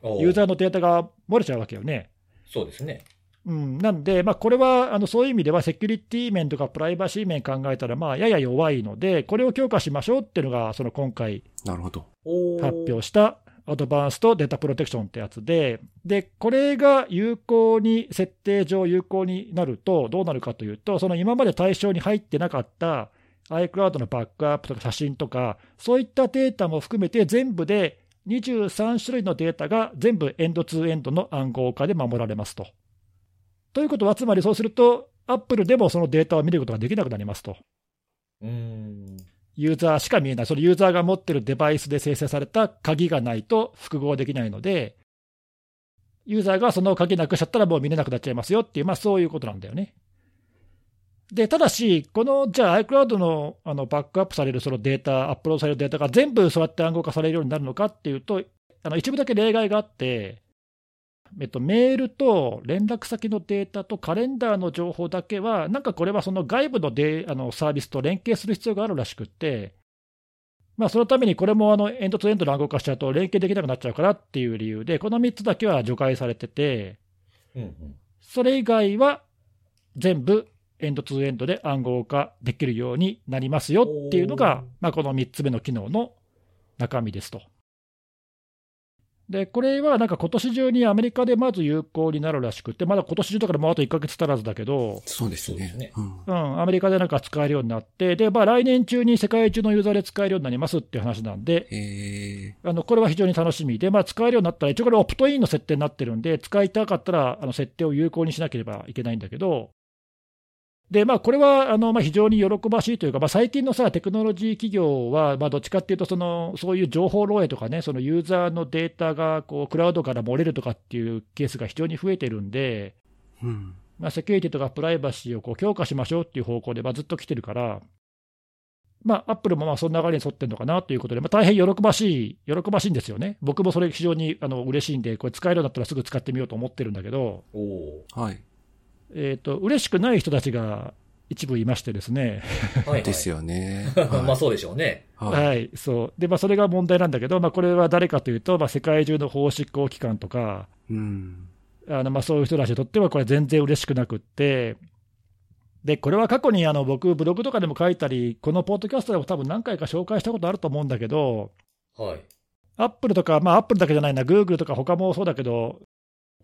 ユーザーのデータが漏れちゃうわけよね。そうですね。うん、なんで、まあ、これはあのそういう意味では、セキュリティ面とかプライバシー面考えたら、まあ、やや弱いので、これを強化しましょうっていうのが、その今回なるほど。おー発表したアドバンストデータプロテクションってやつで、で、これが有効に、設定上有効になると、どうなるかというと、その今まで対象に入ってなかった iCloud のバックアップとか写真とか、そういったデータも含めて、全部で23種類のデータが全部エンドツーエンドの暗号化で守られますと。ということは、つまりそうすると、アップルでもそのデータを見ることができなくなりますと。うん。ユーザーしか見えない、そのユーザーが持ってるデバイスで生成された鍵がないと複合できないので、ユーザーがその鍵なくしちゃったらもう見れなくなっちゃいますよっていう、まあ、そういうことなんだよね。で、ただし、このじゃあ iCloud のあのバックアップされるそのデータ、アップロードされるデータが全部そうやって暗号化されるようになるのかっていうと、あの一部だけ例外があって、えっと、メールと連絡先のデータとカレンダーの情報だけは、なんかこれはその外部のデあのサービスと連携する必要があるらしくって、まあ、そのためにこれもあのエンドツーエンドの暗号化しちゃうと連携できなくなっちゃうからっていう理由で、この3つだけは除外されてて、うんうん。それ以外は全部エンドツーエンドで暗号化できるようになりますよっていうのがまあ、この3つ目の機能の中身ですと。で、これはなんか今年中にアメリカでまず有効になるらしくて、まだ今年中だからもうあと1ヶ月足らずだけど、そうですそうですね。ね。うん。うん、アメリカでなんか使えるようになって、で、まあ、来年中に世界中のユーザーで使えるようになりますっていう話なんで、えあのこれは非常に楽しみで、まあ、使えるようになったら、一応これ、オプトインの設定になってるんで、使いたかったらあの設定を有効にしなければいけないんだけど、でまあ、これはあの、まあ、非常に喜ばしいというか、まあ、最近のさ、テクノロジー企業は、まあ、どっちかっていうとその、そういう情報漏洩とかね、そのユーザーのデータがこうクラウドから漏れるとかっていうケースが非常に増えてるんで、ーうん。まあ、セキュリティとかプライバシーをこう強化しましょうっていう方向で、まあ、ずっと来てるから、まあ、アップルもまあその流れに沿ってるのかなということで、まあ、大変喜ばしい、喜ばしいんですよね。僕もそれ非常にあの嬉しいんで、これ使えるようになったらすぐ使ってみようと思ってるんだけど、おおはい。えっ、と、嬉しくない人たちが一部いましてですね、ー。はい、はい。ですよね。まあそうでしょうね。はい。はい、そう。で、まあ、それが問題なんだけど、まあ、これは誰かというと、まあ、世界中の法執行機関とか、うん。あのまあそういう人たちにとっては、これ、全然嬉しくなくって、でこれは過去にあの僕、ブログとかでも書いたり、このポッドキャストでも多分何回か紹介したことあると思うんだけど、はい。アップルとか、まあ、アップルだけじゃないな、グーグルとか他もそうだけど、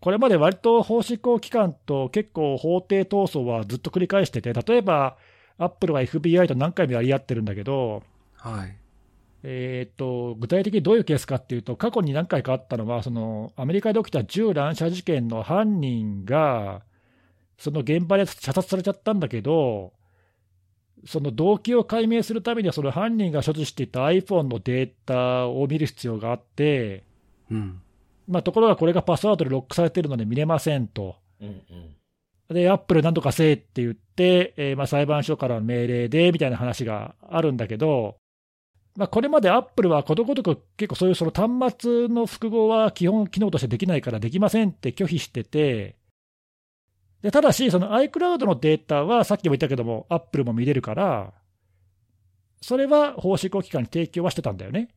これまで割と法執行機関と結構法廷闘争はずっと繰り返してて、例えば、アップルは FBI と何回もやり合ってるんだけど、はい。えー、と具体的にどういうケースかっていうと、過去に何回かあったのは、そのアメリカで起きた銃乱射事件の犯人が、その現場で射殺されちゃったんだけど、その動機を解明するためには、その犯人が所持していた iPhone のデータを見る必要があって、うん。まあ、ところがこれがパスワードでロックされてるので見れませんと。うんうん。で、アップルなんとかせえって言って、えーまあ、裁判所からの命令でみたいな話があるんだけど、まあ、これまでアップルはことごとく結構そういうその端末の複合は基本機能としてできないからできませんって拒否してて、でただし、その iCloud のデータはさっきも言ったけども、アップルも見れるから、それは法執行機関に提供はしてたんだよね。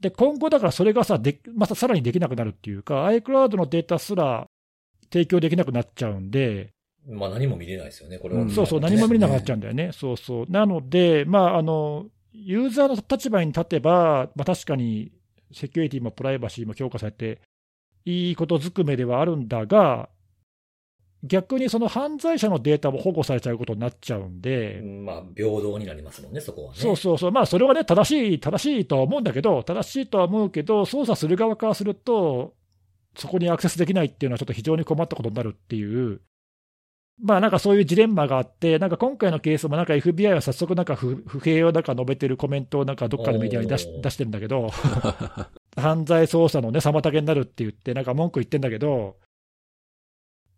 で、今後だからそれがさ、でまたさらにできなくなるっていうか、iCloud のデータすら提供できなくなっちゃうんで、まあ何も見れないですよね、これは。うんそうそう、何も見れなくなっちゃうんだよね。そうそう。なので、まあ、あの、ユーザーの立場に立てば、まあ、確かにセキュリティもプライバシーも強化されて、いいことずくめではあるんだが、逆にその犯罪者のデータも保護されちゃうことになっちゃうんで、まあ、平等になりますもんね、そこはね。そうそうそう、まあ、それはね、正しい、正しいとは思うんだけど、正しいとは思うけど、操作する側からすると、そこにアクセスできないっていうのは、ちょっと非常に困ったことになるっていう、まあなんかそういうジレンマがあって、なんか今回のケースも、なんか FBI は早速、なんか不不平をなんか述べてるコメントをなんかどっかのメディアに出し出してるんだけど、犯罪捜査のね、妨げになるって言って、なんか文句言ってんだけど、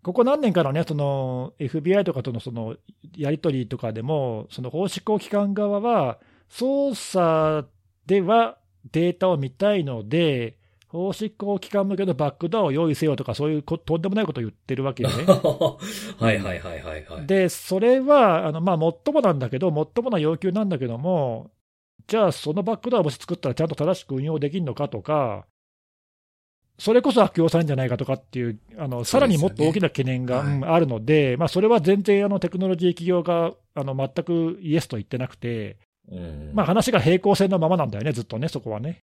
ここ何年かのね、その FBI とかとのそのやり取りとかでも、その法執行機関側は、捜査ではデータを見たいので、法執行機関向けのバックドアを用意せよとか、そういうことんでもないことを言ってるわけよね。はいはいはいはいはい。で、それは、あのまあ、もっともなんだけど、もっともな要求なんだけども、じゃあ、そのバックドアをもし作ったらちゃんと正しく運用できるのかとか、それこそ悪用されるんじゃないかとかっていう、あのさらにもっと大きな懸念が、はい。うんあるので、まあ、それは全然あのテクノロジー企業があの全くイエスと言ってなくて、うん。まあ、話が平行線のままなんだよね、ずっとね、そこはね。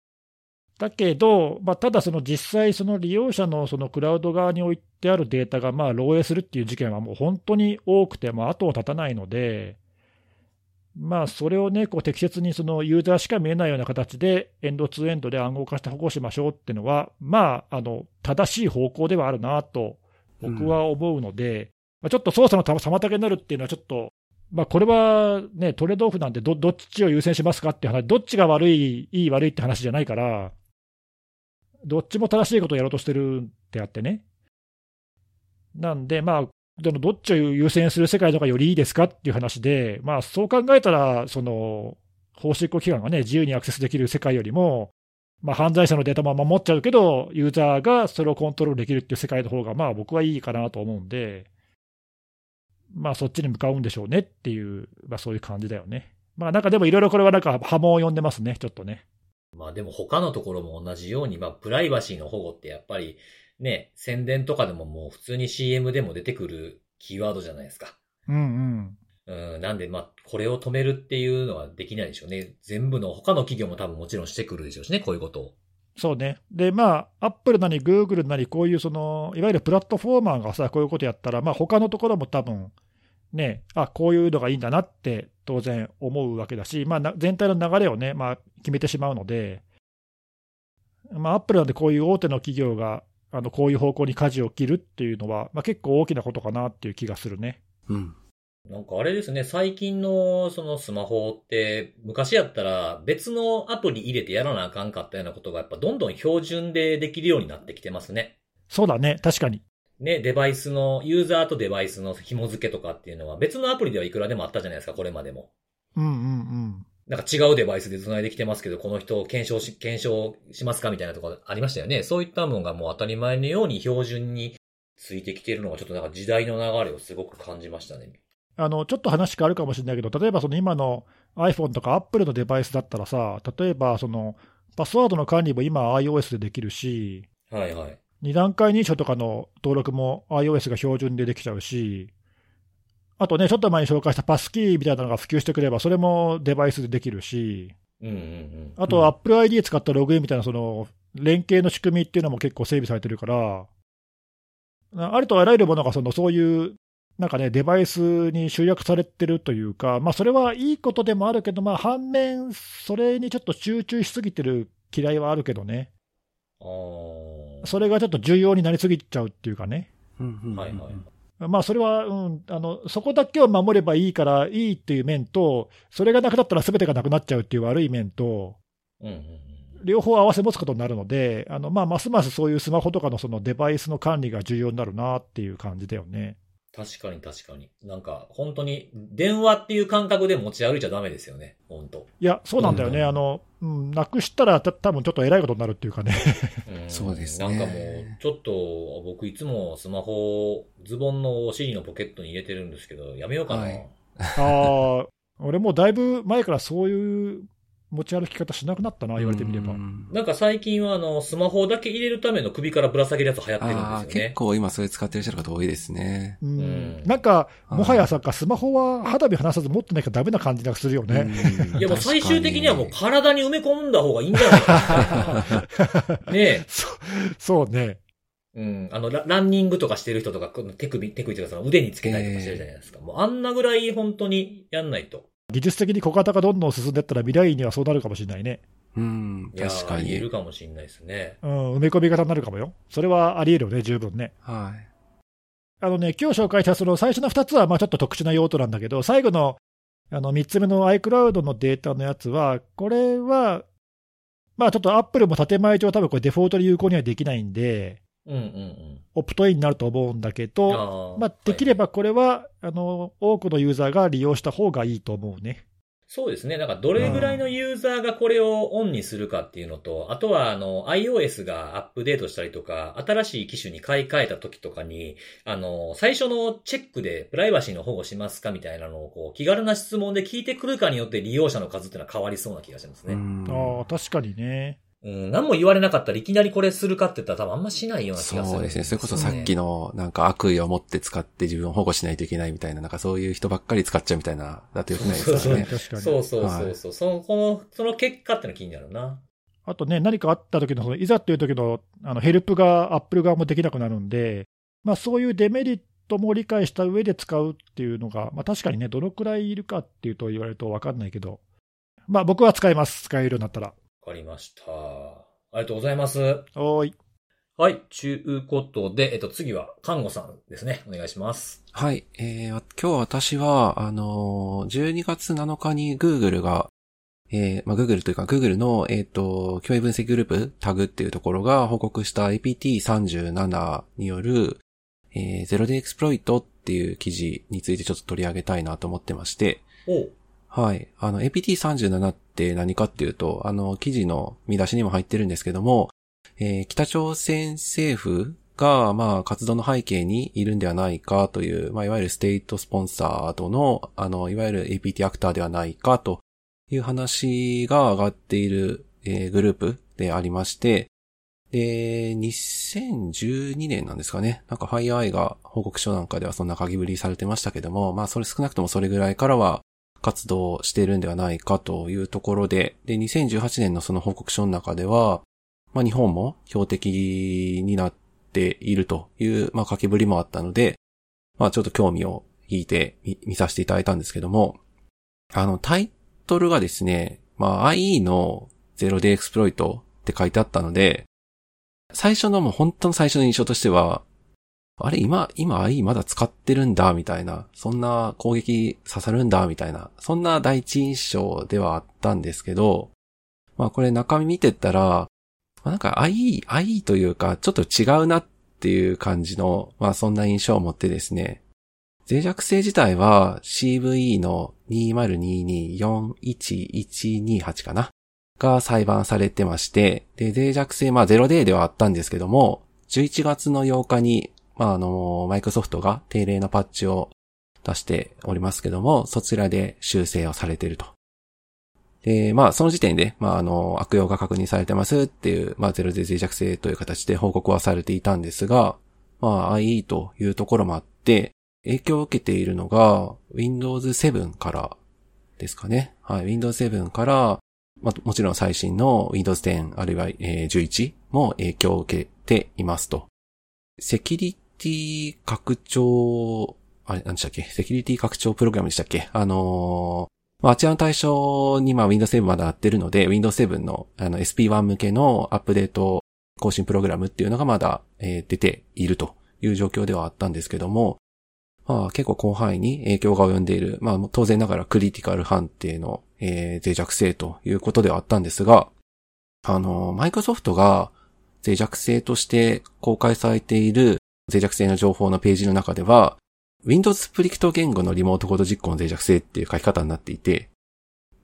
だけど、まあ、ただ、その実際、その利用者のそのクラウド側に置いてあるデータがまあ漏洩するっていう事件はもう本当に多くて、まあ、後を絶たないので、まあ、それをね、こう適切にそのユーザーしか見えないような形で、エンドツーエンドで暗号化して保護しましょうっていうのは、まあ、あの正しい方向ではあるなと、僕は思うので、まあ、ちょっと操作の妨げになるっていうのは、ちょっと、まあ、これはね、トレードオフなんでど、どっちを優先しますかって話、どっちが悪い、いい、悪いって話じゃないから、どっちも正しいことをやろうとしてるってあってね。なんで、まあ、でもどっちを優先する世界の方がよりいいですかっていう話で、まあ、そう考えたら、その、法執行機関がね、自由にアクセスできる世界よりも、まあ、犯罪者のデータも守っちゃうけど、ユーザーがそれをコントロールできるっていう世界の方が、まあ、僕はいいかなと思うんで、まあ、そっちに向かうんでしょうねっていう、まあ、そういう感じだよね。まあ、なんかでもいろいろこれはなんか波紋を呼んでますね、ちょっとね。まあでも他のところも同じように、まあプライバシーの保護ってやっぱりね、宣伝とかでももう普通に CM でも出てくるキーワードじゃないですか。うんうん。うん、なんでまあこれを止めるっていうのはできないでしょうね。全部の他の企業も多分もちろんしてくるでしょうしね、こういうことを。そうね。で、まあ、アップルなり、グーグルなり、こういうその、いわゆるプラットフォーマーがさ、こういうことやったら、まあ、他のところも多分、ね、あ、こういうのがいいんだなって、当然思うわけだし、まあ、な全体の流れをね、まあ、決めてしまうので、まあ、アップルなんでこういう大手の企業が、あの、こういう方向に舵を切るっていうのは、まあ、結構大きなことかなっていう気がするね。うん。なんかあれですね、最近のそのスマホって、昔やったら別のアプリ入れてやらなあかんかったようなことがやっぱどんどん標準でできるようになってきてますね。そうだね、確かに。ね、デバイスの、ユーザーとデバイスの紐付けとかっていうのは別のアプリではいくらでもあったじゃないですか、これまでも。うんうんうん。なんか違うデバイスで繋いできてますけど、この人を検証し、検証しますかみたいなところありましたよね。そういったものがもう当たり前のように標準についてきているのがちょっとなんか時代の流れをすごく感じましたね。あのちょっと話変わるかもしれないけど、例えばその今の iPhone とか Apple のデバイスだったらさ、例えばそのパスワードの管理も今 iOS でできるし、はいはい。2段階認証とかの登録も iOS が標準でできちゃうし、あとね、ちょっと前に紹介したパスキーみたいなのが普及してくれば、それもデバイスでできるし、うんうんうん。あとうん。Apple ID 使ったログインみたいなその連携の仕組みっていうのも結構整備されてるから、ありとあらゆるものがそのそういうなんかね、デバイスに集約されてるというか、まあ、それはいいことでもあるけど、まあ、反面、それにちょっと集中しすぎてる嫌いはあるけどね、それがちょっと重要になりすぎちゃうっていうかね、うんうんうんはいはい。まあ、それは、うん、あのそこだけを守ればいいからいいっていう面と、それがなくなったらすべてがなくなっちゃうっていう悪い面と、うんうんうん。両方合わせ持つことになるので、あのまあ、ますますそういうスマホとかのそのデバイスの管理が重要になるなっていう感じだよね。確かに確かに。なんか、本当に、電話っていう感覚で持ち歩いちゃダメですよね。本当。いや、そうなんだよね、うんあのうん、なくしたらた多分ちょっと偉いことになるっていうかね。うんそうですねなんかもう、ちょっと、僕いつもスマホをズボンのお尻のポケットに入れてるんですけど、やめようかな。はいああ、俺もうだいぶ前からそういう持ち歩き方しなくなったな、言われてみればう。んなんか最近はあの、スマホだけ入れるための首からぶら下げるやつ流行ってるんですよね結。構今それ使ってる人の方多いですね。うんうんなんか、はいもはやさ、スマホは肌身離さず持ってなきゃダメな感じがするよね。うんいやもう最終的にはもう確体に埋め込んだ方がいいんじゃないかな。ねえ。そそうね。うん。あのラ、ランニングとかしてる人とか、手首、手首とかその腕につけたりとかしてるじゃないですか。もうあんなぐらい本当にやんないと。技術的に小型がどんどん進んでったら未来にはそうなるかもしれないね。うん、確かに言える。かもしれないですね。うん、埋め込み型になるかもよ。それはあり得るよね、十分ね。はい。あのね、今日紹介したその最初の2つはまあちょっと特殊な用途なんだけど、最後のあの3つ目の iCloud のデータのやつは、これは、まあちょっと Apple も建前上、多分これデフォルトで有効にはできないんで、うんうんうん。オプトインになると思うんだけど、あーまあ、できればはいこれは、あの多くのユーザーが利用した方がいいと思うね。そうですね。なんかどれぐらいのユーザーがこれをオンにするかっていうのと、あとはあの iOS がアップデートしたりとか、新しい機種に買い替えた時とかに、あの、最初のチェックでプライバシーの保護しますかみたいなのをこう気軽な質問で聞いてくるかによって利用者の数っていうのは変わりそうな気がしますね。うんああ、確かにね。うん、何も言われなかったらいきなりこれするかって言ったら多分あんましないような気がする。そうですね。それこそさっきの、なんか悪意を持って使って自分を保護しないといけないみたいな、なんかそういう人ばっかり使っちゃうみたいな、だとよくないですからね。そうそうそうそう。その、この、その結果っての気になるな。あとね、何かあった時のその、いざという時のあのヘルプが Apple 側もできなくなるんで、まあ、そういうデメリットも理解した上で使うっていうのが、まあ、確かにね、どのくらいいるかっていうと言われると分かんないけど、まあ、僕は使います。使えるようになったら。わかりました。ありがとうございます。おーい。はい。ちゅうことで、えっと、次は、看護さんですね。お願いします。はい。えー、今日私は、あのー、12月7日に Google が、えー、まあ、Google というか Google の、えっ、と、共有分析グループ、タグっていうところが報告した APT37 による、えー、ゼロデイエクスプロイトっていう記事についてちょっと取り上げたいなと思ってまして、おう。はい。あの、APT37 って何かっていうと、あの、記事の見出しにも入ってるんですけども、えー北朝鮮政府が、まあ、活動の背景にいるんではないかという、まあ、いわゆるステートスポンサーとの、あの、いわゆる APT アクターではないかという話が上がっている、えーグループでありまして、で、2012年なんですかね。なんか FireEye が報告書なんかではそんな鍵ぶりされてましたけども、まあそれ少なくともそれぐらいからは活動しているんではないかというところで、で、2018年のその報告書の中では、まあ日本も標的になっているという、まあ書きぶりもあったので、まあちょっと興味を引いて見させていただいたんですけども、あのタイトルがですね、まあ IE のゼロデイエクスプロイトって書いてあったので、最初のもう本当の最初の印象としては、あれ今、今 IE まだ使ってるんだ、みたいな、そんな攻撃刺さるんだ、みたいな、そんな第一印象ではあったんですけど、まあこれ中身見てったら、まあなんか IE、IE というか、ちょっと違うなっていう感じの、まあそんな印象を持ってですね、脆弱性自体は CVE の202241128かな？が裁判されてまして、で、脆弱性、まあ 0D ではあったんですけども、11月の8日に、まああの、マイクロソフトが定例のパッチを出しておりますけども、そちらで修正をされていると。で、まあその時点で、まああの、悪用が確認されてますっていう、まあ 0D 脆弱性という形で報告はされていたんですが、まあ IE というところもあって、影響を受けているのが Windows 7からですかね。はい。Windows 7から、まあ、もちろん最新の Windows 10あるいは、えー11も影響を受けていますと。セキュリティ拡張、あれ、何でしたっけ？セキュリティ拡張プログラムでしたっけ？あのーまあ、あちらの対象に、まあ、Windows 7まだ合ってるので、Windows 7の、あの、SP1 向けのアップデート更新プログラムっていうのがまだ、えー出ているという状況ではあったんですけども、まあ、結構広範囲に影響が及んでいる、まあ、当然ながらクリティカル判定の、えー脆弱性ということではあったんですが、あの、マイクロソフトが脆弱性として公開されている脆弱性の情報のページの中では、Windows スプリクト言語のリモートコード実行の脆弱性っていう書き方になっていて、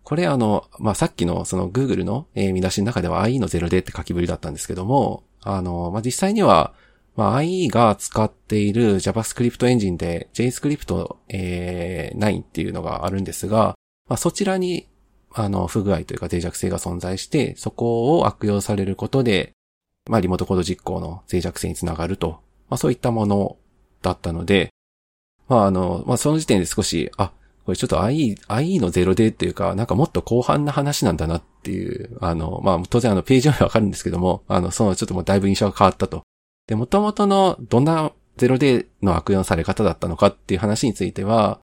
これあの、まあ、さっきのその Google の、見出しの中では IE の0でって書きぶりだったんですけども、あの、まあ、実際には、まあ、IE が使っている JavaScript エンジンで JScript、えー9っていうのがあるんですが、まあ、そちらに、あの、不具合というか脆弱性が存在して、そこを悪用されることで、まあ、リモートコード実行の脆弱性につながると、まあ、そういったものだったので、まあ、あの、まあ、その時点で少し、あ、これちょっと IE、IE のゼロでっていうか、なんかもっと広範な話なんだなっていう、あの、まあ、当然あの、ページはわかるんですけども、あの、そのちょっともうだいぶ印象が変わったとで、元々のどんな 0D の悪用のされ方だったのかっていう話については、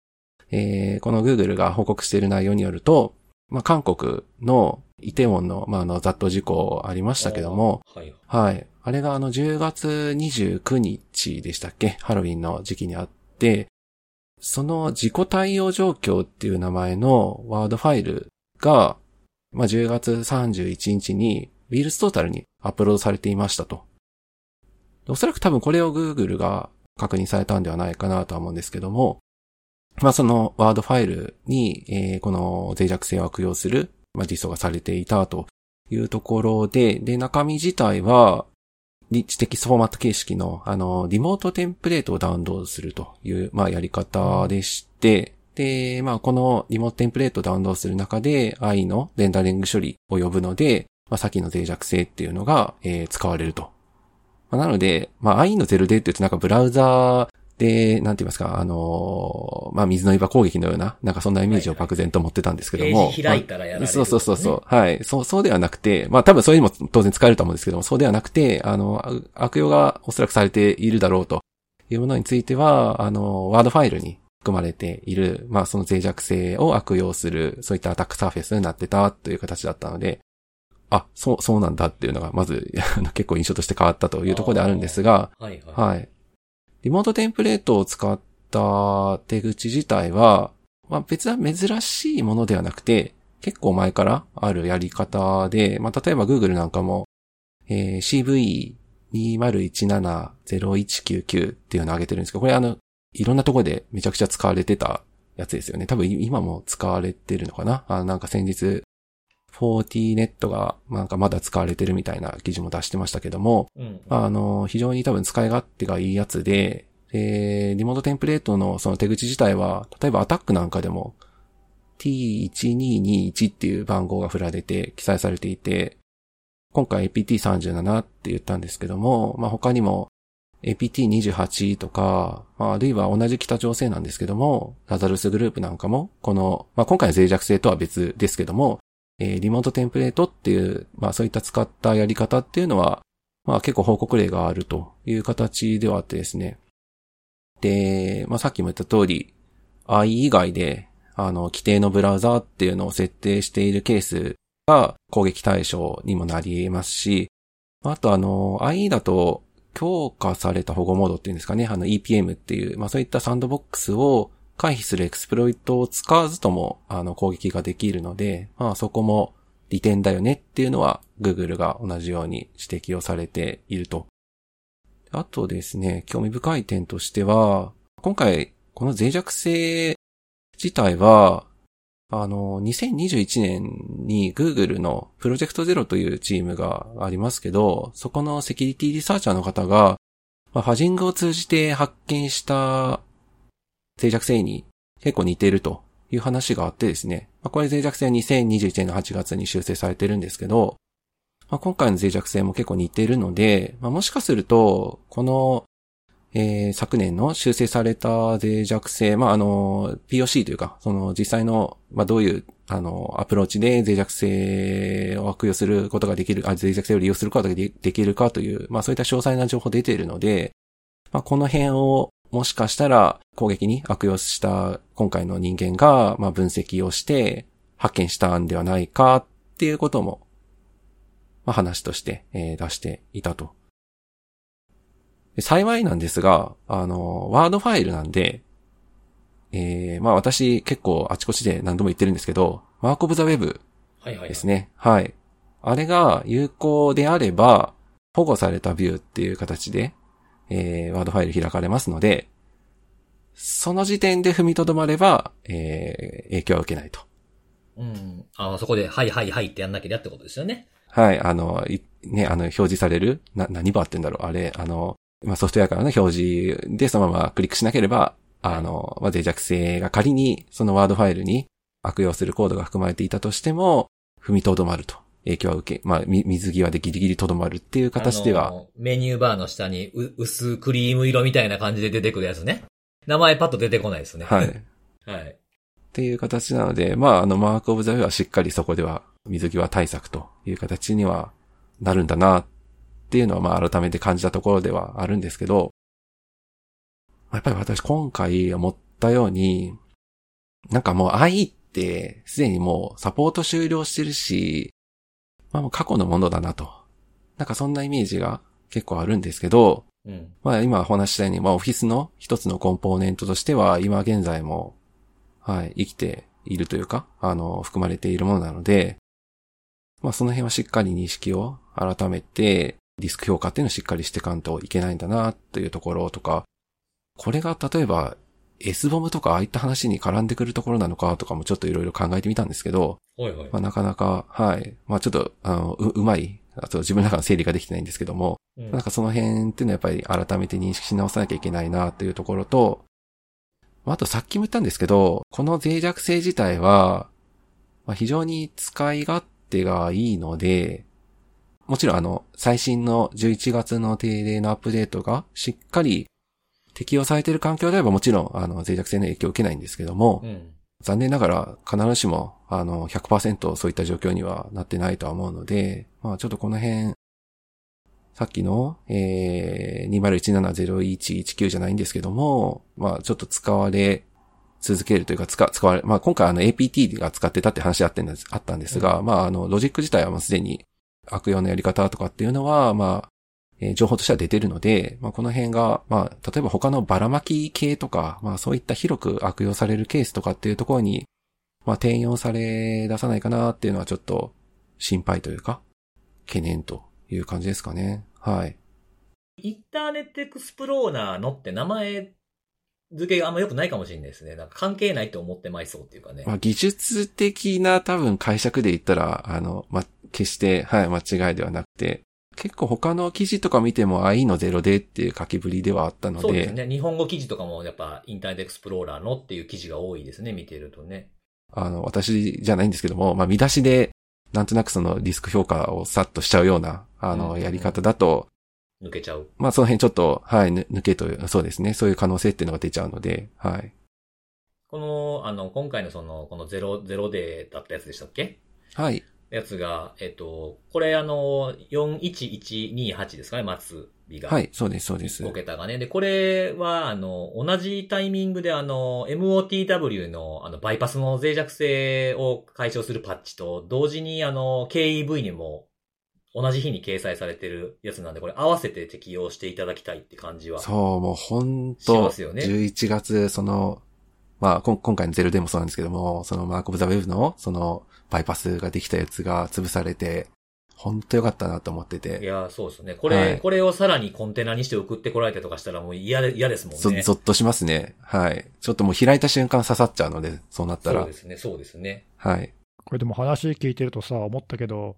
えー、この Google が報告している内容によると、まあ、韓国のイテウォンの、まあ、あの、雑踏事故ありましたけども、はい。はい。あれがあの、10月29日でしたっけ？ハロウィンの時期にあって、その事故対応状況っていう名前のワードファイルが、まあ、10月31日に、ビールストータルにアップロードされていましたと。おそらく多分これを Google が確認されたんではないかなとは思うんですけども、まあそのワードファイルに、えーこの脆弱性を悪用する、まあ、実装がされていたというところで、で、中身自体は、知的フォーマット形式の、あの、リモートテンプレートをダウンロードするという、まあ、やり方でして、で、まあ、このリモートテンプレートをダウンロードする中で、i のレンダリング処理を呼ぶので、まあ、さっきの脆弱性っていうのが、えー使われると。まあ、なので、まあ、i の 0D って言うとなんかブラウザーで、なんて言いますか、あのーまあ、水の岩攻撃のような、なんかそんなイメージを漠然と持ってたんですけども。ページ開いたらやられる、そうそうそうそう。はい。そう、そうではなくて、まあ多分そういうのも当然使えると思うんですけども、そうではなくて、あの、あ悪用がおそらくされているだろうというものについては、あの、ワードファイルに含まれている、まあその脆弱性を悪用する、そういったアタックサーフェスになってたという形だったので、あ、そう、そうなんだっていうのが、まず、結構印象として変わったというところであるんですが、はいはい。はい。リモートテンプレートを使った手口自体は、まあ別は珍しいものではなくて、結構前からあるやり方で、まあ例えば Google なんかも、えー CV20170199 っていうのを挙げてるんですけど、これあの、いろんなとこでめちゃくちゃ使われてたやつですよね。多分今も使われてるのかな？あなんか先日、40net がなんかまだ使われてるみたいな記事も出してましたけども、うん。あの、非常に多分使い勝手がいいやつで、で、リモートテンプレートのその手口自体は、例えばアタックなんかでも T1221 っていう番号が振られて記載されていて、今回 APT37 って言ったんですけども、まあ、他にも APT28 とか、まあ、あるいは同じ北朝鮮なんですけども、ラザルスグループなんかも、この、まあ、今回の脆弱性とは別ですけども、えーリモートテンプレートっていう、まあそういった使ったやり方っていうのは、まあ結構報告例があるという形ではあってですね。で、まあさっきも言った通り、IE 以外で、あの、規定のブラウザーっていうのを設定しているケースが攻撃対象にもなり得ますし、あとあの、IE だと強化された保護モードっていうんですかね、あの EPM っていう、まあそういったサンドボックスを回避するエクスプロイトを使わずとも、あの、攻撃ができるので、まあそこも利点だよねっていうのは Google が同じように指摘をされていると。あとですね、興味深い点としては、今回この脆弱性自体は、あの、2021年に Google のプロジェクトゼロというチームがありますけど、そこのセキュリティリサーチャーの方が、まあ、ファジングを通じて発見した脆弱性に結構似ているという話があってですね。まあ、これ脆弱性は2021年の8月に修正されてるんですけど、まあ、今回の脆弱性も結構似ているので、まあ、もしかすると、この、えー昨年の修正された脆弱性、まあ、あの、POC というか、その実際の、まあ、どういう、あの、アプローチで脆弱性を悪用することができる、あ、脆弱性を利用することができるかという、まあ、そういった詳細な情報出ているので、まあ、この辺をもしかしたら攻撃に悪用した今回の人間が、まあ、分析をして発見したんではないかっていうことも、まあ、話として、えー出していたと。で幸いなんですが、あの、ワードファイルなんで、えーまあ私結構あちこちで何度も言ってるんですけど、 Mark of the Web はいはいはい。ですね。はい。あれが有効であれば、保護されたビューっていう形で、えー、ワードファイル開かれますので、その時点で踏みとどまれば、えー、影響は受けないと。うん。あの、そこで、はいはいはいってやんなきゃやってことですよね。はい、あの、いね、あの、表示される、な、何バーってんだろう、あれ、あの、まあ、ソフトウェアからの表示でそのままクリックしなければ、あの、まあ、脆弱性が仮にそのワードファイルに悪用するコードが含まれていたとしても、踏みとどまると。影響は受け、まあ、み水際でギリギリとどまるっていう形では。メニューバーの下にう薄クリーム色みたいな感じで出てくるやつね。名前パッと出てこないですね。はい。っ はい。ていう形なので、まあ、あの、 Mark of the Web はしっかりそこでは水際対策という形にはなるんだな、ってっていうのはまあ改めて感じたところではあるんですけど、やっぱり私今回思ったように、なんかもう IE ってすでにもうサポート終了してるし、まあもう過去のものだなと。なんかそんなイメージが結構あるんですけど、うん。まあ今お話したように、まあオフィスの一つのコンポーネントとしては今現在も、はい、生きているというか、あの、含まれているものなので、まあその辺はしっかり認識を改めて、リスク評価っていうのをしっかりしていかんといけないんだな、というところとか、これが例えば S ボムとかああいった話に絡んでくるところなのかとかもちょっといろいろ考えてみたんですけど、はいはい。まあなかなか、はい。まあちょっと、あの、う、うまい、あと自分の中の整理ができてないんですけども、うん、なんかその辺っていうのはやっぱり改めて認識し直さなきゃいけないなというところと、あとさっきも言ったんですけど、この脆弱性自体は、まあ、非常に使い勝手がいいので、もちろんあの、最新の11月の定例のアップデートがしっかり適用されている環境であればもちろん、あの、脆弱性の影響を受けないんですけども、うん、残念ながら必ずしも、あの、100%そういった状況にはなってないとは思うので、まあちょっとこの辺、さっきの、えー、2017-0119じゃないんですけども、まあちょっと使われ続けるというか、使、使われ、まあ今回あの APT が使ってたって話あってんです、あったんですが、うん、まああの、ロジック自体はもうすでに悪用のやり方とかっていうのは、まあ、えー、情報としては出てるので、まあこの辺が、まあ、例えば他のばらまき系とか、まあそういった広く悪用されるケースとかっていうところに、まあ転用され出さないかなっていうのはちょっと心配というか、懸念という感じですかね。はい。インターネットエクスプローラーのって名前付けがあんま良くないかもしれないですね。なんか関係ないと思ってまいそうっていうかね。まあ技術的な多分解釈で言ったら、あの、まあ、決して、はい、間違いではなくて、結構他の記事とか見ても i の0でっていう書きぶりではあったので。そうですね。日本語記事とかもやっぱインターネットエクスプローラーのっていう記事が多いですね、見てるとね。あの、私じゃないんですけども、まあ見出しでなんとなくそのリスク評価をさっとしちゃうような、あの、やり方だと、抜けちゃう。まあその辺ちょっと、はい、抜けという、そうですね。そういう可能性っていうのが出ちゃうので、はい。この、あの、今回のその、このゼロ、ゼロデーだったやつでしたっけ？はい。やつが、えっと、これあの、41128ですかね、末日が。はい、そうです、そうです。5桁がね。で、これは、あの、同じタイミングであの、MOTW の、あの、バイパスの脆弱性を解消するパッチと、同時にあの、KEV にも、同じ日に掲載されてるやつなんで、これ合わせて適用していただきたいって感じは。そう、もう本当しますよね。11月、その、まあ、今回のゼロでもそうなんですけども、そのマークオブザウェブの、その、バイパスができたやつが潰されて、本当よかったなと思ってて。いや、そうですね。これ、はい、これをさらにコンテナにして送ってこられたとかしたらもう嫌で、嫌ですもんね。ぞ、ぞっとしますね。はい。ちょっともう開いた瞬間刺さっちゃうので、そうなったら。そうですね、そうですね。はい。これでも話聞いてるとさ、思ったけど、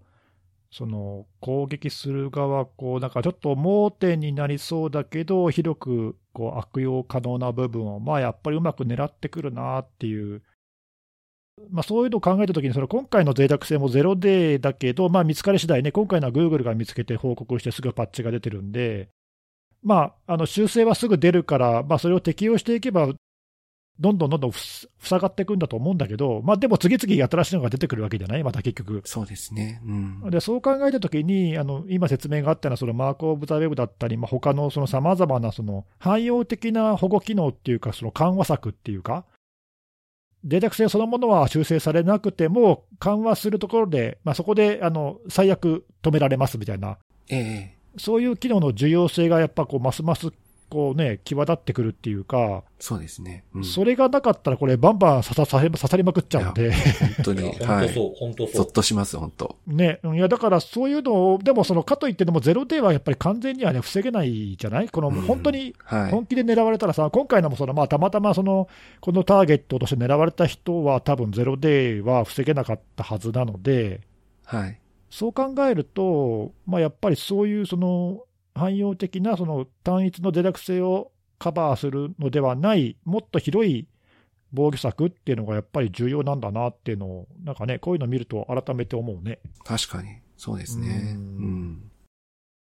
その攻撃する側、こうなんかちょっと盲点になりそうだけど、広くこう悪用可能な部分を、まあやっぱりうまく狙ってくるなっていうまあ、そういうのを考えたときに、その今回の脆弱性もゼロデーだけど、まあ、見つかり次第ね、今回のは Google が見つけて報告してすぐパッチが出てるんで、まあ、あの修正はすぐ出るから、まあ、それを適用していけば、どんどんどんどん塞がっていくんだと思うんだけど、まあ、でも次々新しいのが出てくるわけじゃない？また結局。そうですね。うん、でそう考えたときに、あの今説明があったのは、そのマーク・オブ・ザ・ウェブだったり、まあ、他のその様々なその汎用的な保護機能っていうか、その緩和策っていうか、脆弱性そのものは修正されなくても、緩和するところで、まあ、そこであの最悪止められますみたいな、ええ、そういう機能の重要性がやっぱこうますますこうね、際立ってくるっていうか、そうですね。うん、それがなかったら、これ、バンバン刺さ刺さりまくっちゃうんで。本当に。はい。本当そう、本当そう。ぞっとします、本当。ね。いや、だからそういうのを、でもその、かといってでもゼロデーはやっぱり完全にはね、防げないじゃない？この、本当に、本気で狙われたらさ、うんはい、今回のもその、まあ、たまたまその、このターゲットとして狙われた人は、多分ゼロデーは防げなかったはずなので、はい。そう考えると、まあ、やっぱりそういうその汎用的なその単一の脆弱性をカバーするのではない、もっと広い防御策っていうのがやっぱり重要なんだなっていうのを、なんかね、こういうのを見ると改めて思うね。確かに。そうですね。うん。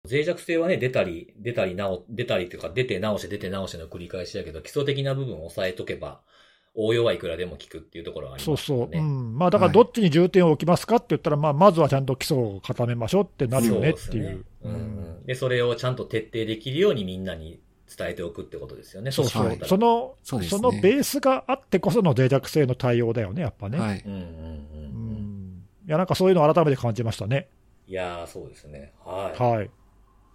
脆弱性はね、出たり、出たり直、出たりというか、出て直して出て直しての繰り返しだけど、基礎的な部分を押さえとけば、応用はいくらでも効くっていうところはありますそうそう、ね。うん、まあだからどっちに重点を置きますかって言ったら、まあまずはちゃんと基礎を固めましょうってなるよねっていう。そうんうんで、それをちゃんと徹底できるようにみんなに伝えておくってことですよね。そうそう、はいそのそねのベースがあってこその脆弱性の対応だよね、やっぱね。はい。うんいや、なんかそういうのを改めて感じましたね。いやー、そうですね。はい。はい。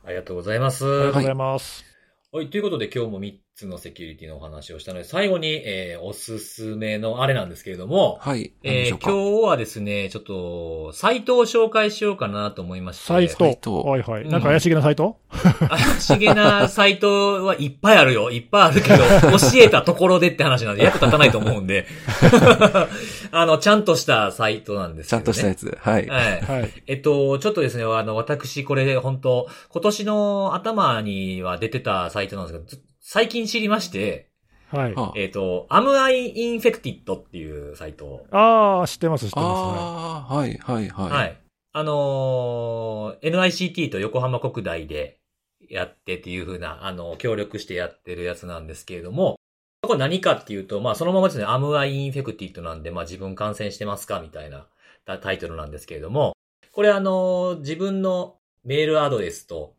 ありがとうございます。ありがとうございます。はい。ということで今日も3つのセキュリティのお話をしたので、最後に、えーおすすめのあれなんですけれども、はい。えー。今日はですね、ちょっと、サイトを紹介しようかなと思いまして。サイサイトト。はいはい。うんなんか怪しげなサイト、怪しげなサイトはいっぱいあるよ。いっぱいあるけど、教えたところでって話なんで役立たないと思うんで。あの、ちゃんとしたサイトなんですちゃけど、ね。んとしたやつ。はい。はい。はい。えっと、ちょっとですね、あの、私、これ、本当今年の頭には出てたサイトなんですけど、ず最近知りまして、はい。あえっと、 Am I Infected っていうサイトをああ、知ってます、知ってまあー、はい、はい、はい。はい。あのー NICT と横浜国大でやってっていう風な、あの、協力してやってるやつなんですけれども、これ何かっていうと、まあそのままですね、 Am I Infected なんで、まあ自分感染してますかみたいなタタイトルなんですけれども、これあのー自分のメールアドレスと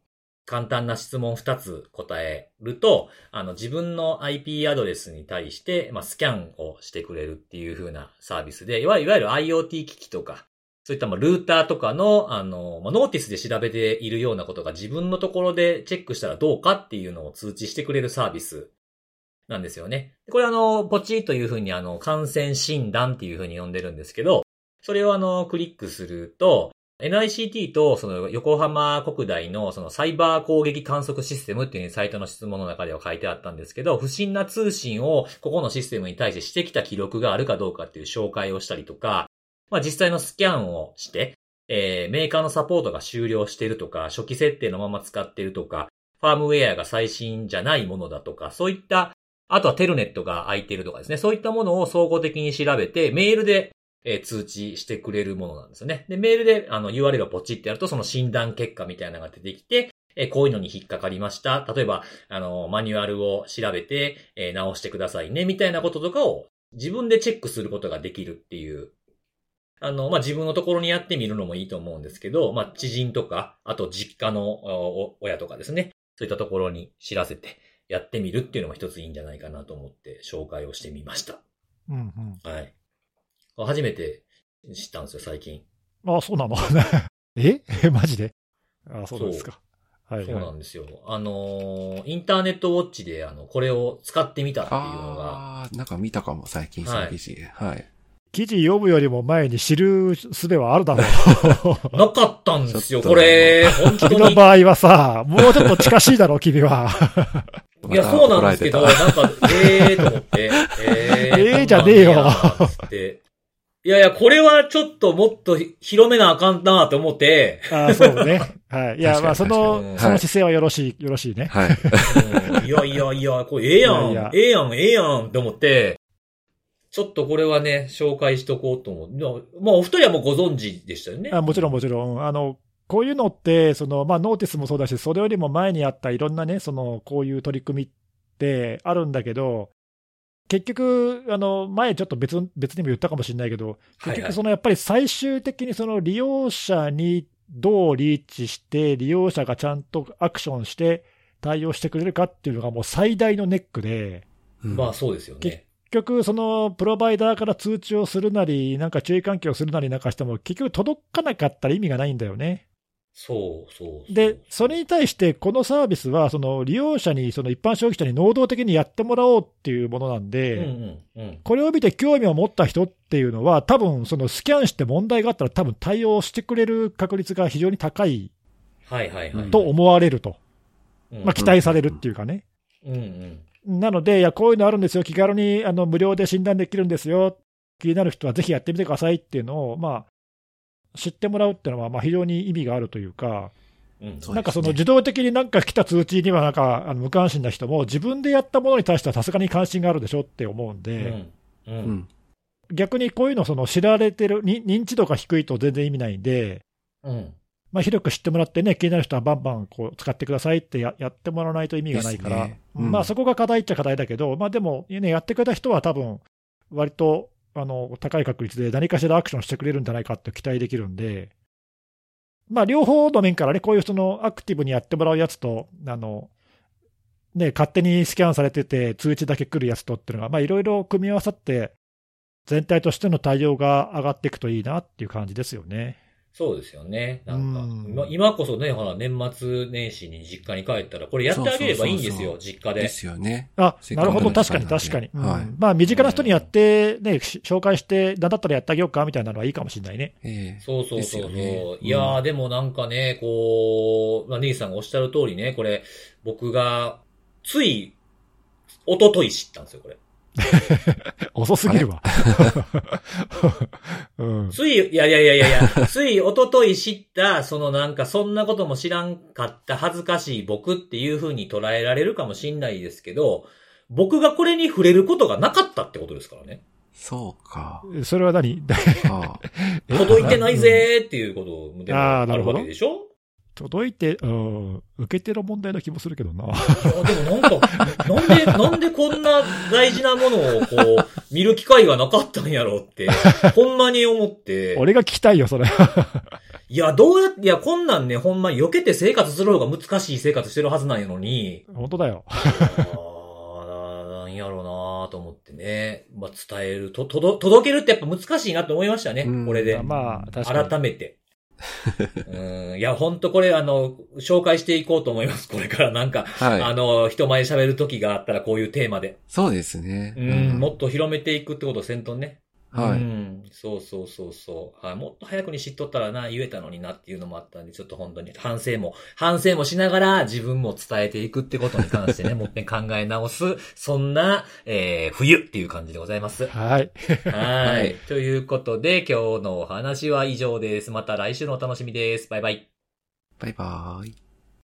簡単な質問2つ答えると、あの自分の IP アドレスに対して、まあスキャンをしてくれるっていう風なサービスで、いわゆる IoT 機器とか、そういったまあルーターとかの、あの、まあ、ノーティスで調べているようなことが自分のところでチェックしたらどうかっていうのを通知してくれるサービスなんですよね。これあの、ポチというふうにあの、感染診断っていうふうに呼んでるんですけど、それをあの、クリックすると、NICT とその横浜国大のそのサイバー攻撃観測システムっていうサイトの質問の中では書いてあったんですけど、不審な通信をここのシステムに対してしてきた記録があるかどうかっていう紹介をしたりとか、まあ実際のスキャンをして、えーメーカーのサポートが終了してるとか、初期設定のまま使ってるとか、ファームウェアが最新じゃないものだとか、そういった、あとはテルネットが空いてるとかですね、そういったものを総合的に調べて、メールで、えー通知してくれるものなんですよね。で、メールであの URL をポチってやると、その診断結果みたいなのが出てきて、えーこういうのに引っかかりました。例えば、あの、マニュアルを調べて、えー直してくださいね、みたいなこととかを自分でチェックすることができるっていうあの、まあ、自分のところにやってみるのもいいと思うんですけど、まあ、知人とか、あと実家のお親とかですね。そういったところに知らせてやってみるっていうのも一ついいんじゃないかなと思って紹介をしてみました。うんうん。はい。初めて知ったんですよ、最近。ああ、そうなの？え？え、マジで？ああ、そうなんですか。はい、そうなはい。んですよ。あのーインターネットウォッチで、あの、これを使ってみたっていうのが、あー、なんか見たかも、最近、その記事。はい。記事読むよりも前に知る術はあるだろう。なかったんですよ、これ、本当に。君の場合はさ、もうちょっと近しいだろう、君は。いや、そうなんですけど、まなんか、ええーと思って、ええええじゃねえよって。いやいや、これはちょっともっと広めなあかんなと思って、ああ、そうね。はい。いや、まあ、その、その姿勢はよろしい、よろしいね。はい。うんいやいやいや、これええやん、ええやん、ええやんって思って、ちょっとこれはね、紹介しとこうと思う。まあ、お二人はもうご存知でしたよね。あもちろん、もちろん。あの、こういうのって、その、まあ、ノーティスもそうだし、それよりも前にあったいろんなね、その、こういう取り組みってあるんだけど、結局、あの、前ちょっと別、別にも言ったかもしれないけど、結局、その、やっぱり最終的にその利用者にどうリーチして、利用者がちゃんとアクションして対応してくれるかっていうのがもう最大のネックで、うんまあ、そうですよね。結局、そのプロバイダーから通知をするなり、なんか注意喚起をするなりなんかしても、結局届かなかったら意味がないんだよね。そうそうで、それに対して、このサービスは、その利用者に、その一般消費者に能動的にやってもらおうっていうものなんで、うんうんうん。これを見て興味を持った人っていうのは、多分そのスキャンして問題があったら、多分対応してくれる確率が非常に高いはいはいはい。と思われると、うんまあ、期待されるっていうかね。うんうん。なので、いや、こういうのあるんですよ、気軽にあの無料で診断できるんですよ、気になる人はぜひやってみてくださいっていうのを、まあ、知ってもらうっていうのは、まあ、非常に意味があるというか、うんそうなんかその自動的になんか来た通知には、なんかあの無関心な人も、自分でやったものに対してはさすがに関心があるでしょって思うんうで、ん。う。うんん。逆にこういうのその知られてる、に認知度が低いと全然意味ないんで、うん。まあ、広く知ってもらってね、気になる人はバンバンこう使ってくださいってややってもらわないと意味がないから、ねうんまあそこが課題っちゃ課題だけど、まあでも、ね、やってくれた人は多分割とあの高い確率で何かしらアクションしてくれるんじゃないかって期待できるんで、まあ、両方の面からね、こういうそのアクティブにやってもらうやつと、あのね、勝手にスキャンされてて、通知だけ来るやつとっていうのが、まあいろいろ組み合わさって、全体としての対応が上がっていくといいなっていう感じですよね。そうですよね。なんか、今今こそね、ほら、年末年始に実家に帰ったら、これやってあげればいいんですよ、実家で。ですよね。あ、なるほど、確かに確かに。はい、まあ、身近な人にやって、ね、紹介して、なんだったらやってあげようか、みたいなのはいいかもしれないね。えー、そうそうそうそう。ね、いやー、でもなんかね、こう、まあ、ネギさんがおっしゃる通りね、これ、僕が、つい、一昨日知ったんですよ、これ。遅すぎるわ。うん、つい、いやいやいやいやいや、つい一昨日知った、そのなんかそんなことも知らんかった恥ずかしい僕っていう風に捉えられるかもしんないですけど、僕がこれに触れることがなかったってことですからね。そうか。それは何？届いてないぜーっていうことでもあるわけでしょ？届いて、うん、受けてる問題な気もするけどな。でもなんか、なんで、なんでこんな大事なものをこう、見る機会がなかったんやろうって、ほんまに思って。俺が聞きたいよ、それ。いや、どうやって、いや、こんなんね、ほんま避けて生活する方が難しい生活してるはずなんやのに。本当だよ。なんやろうなと思ってね。まあ、伝えると、とど、届けるってやっぱ難しいなと思いましたね、これで。まあ、確かに。改めて。うんいや、ほんとこれ、あの、紹介していこうと思います。これからなんか、はい、あの、人前喋る時があったらこういうテーマで。そうですね。うん、うん、もっと広めていくってことをせんとね。はい。うん。そうそうそうそう。はい。もっと早くに知っとったらな、言えたのになっていうのもあったんで、ちょっと本当に反省も、反省もしながら自分も伝えていくってことに関してね、もっぺん考え直す、そんな、えー、冬っていう感じでございます。はい。はい。ということで、今日のお話は以上です。また来週のお楽しみです。バイバイ。バイバーイ。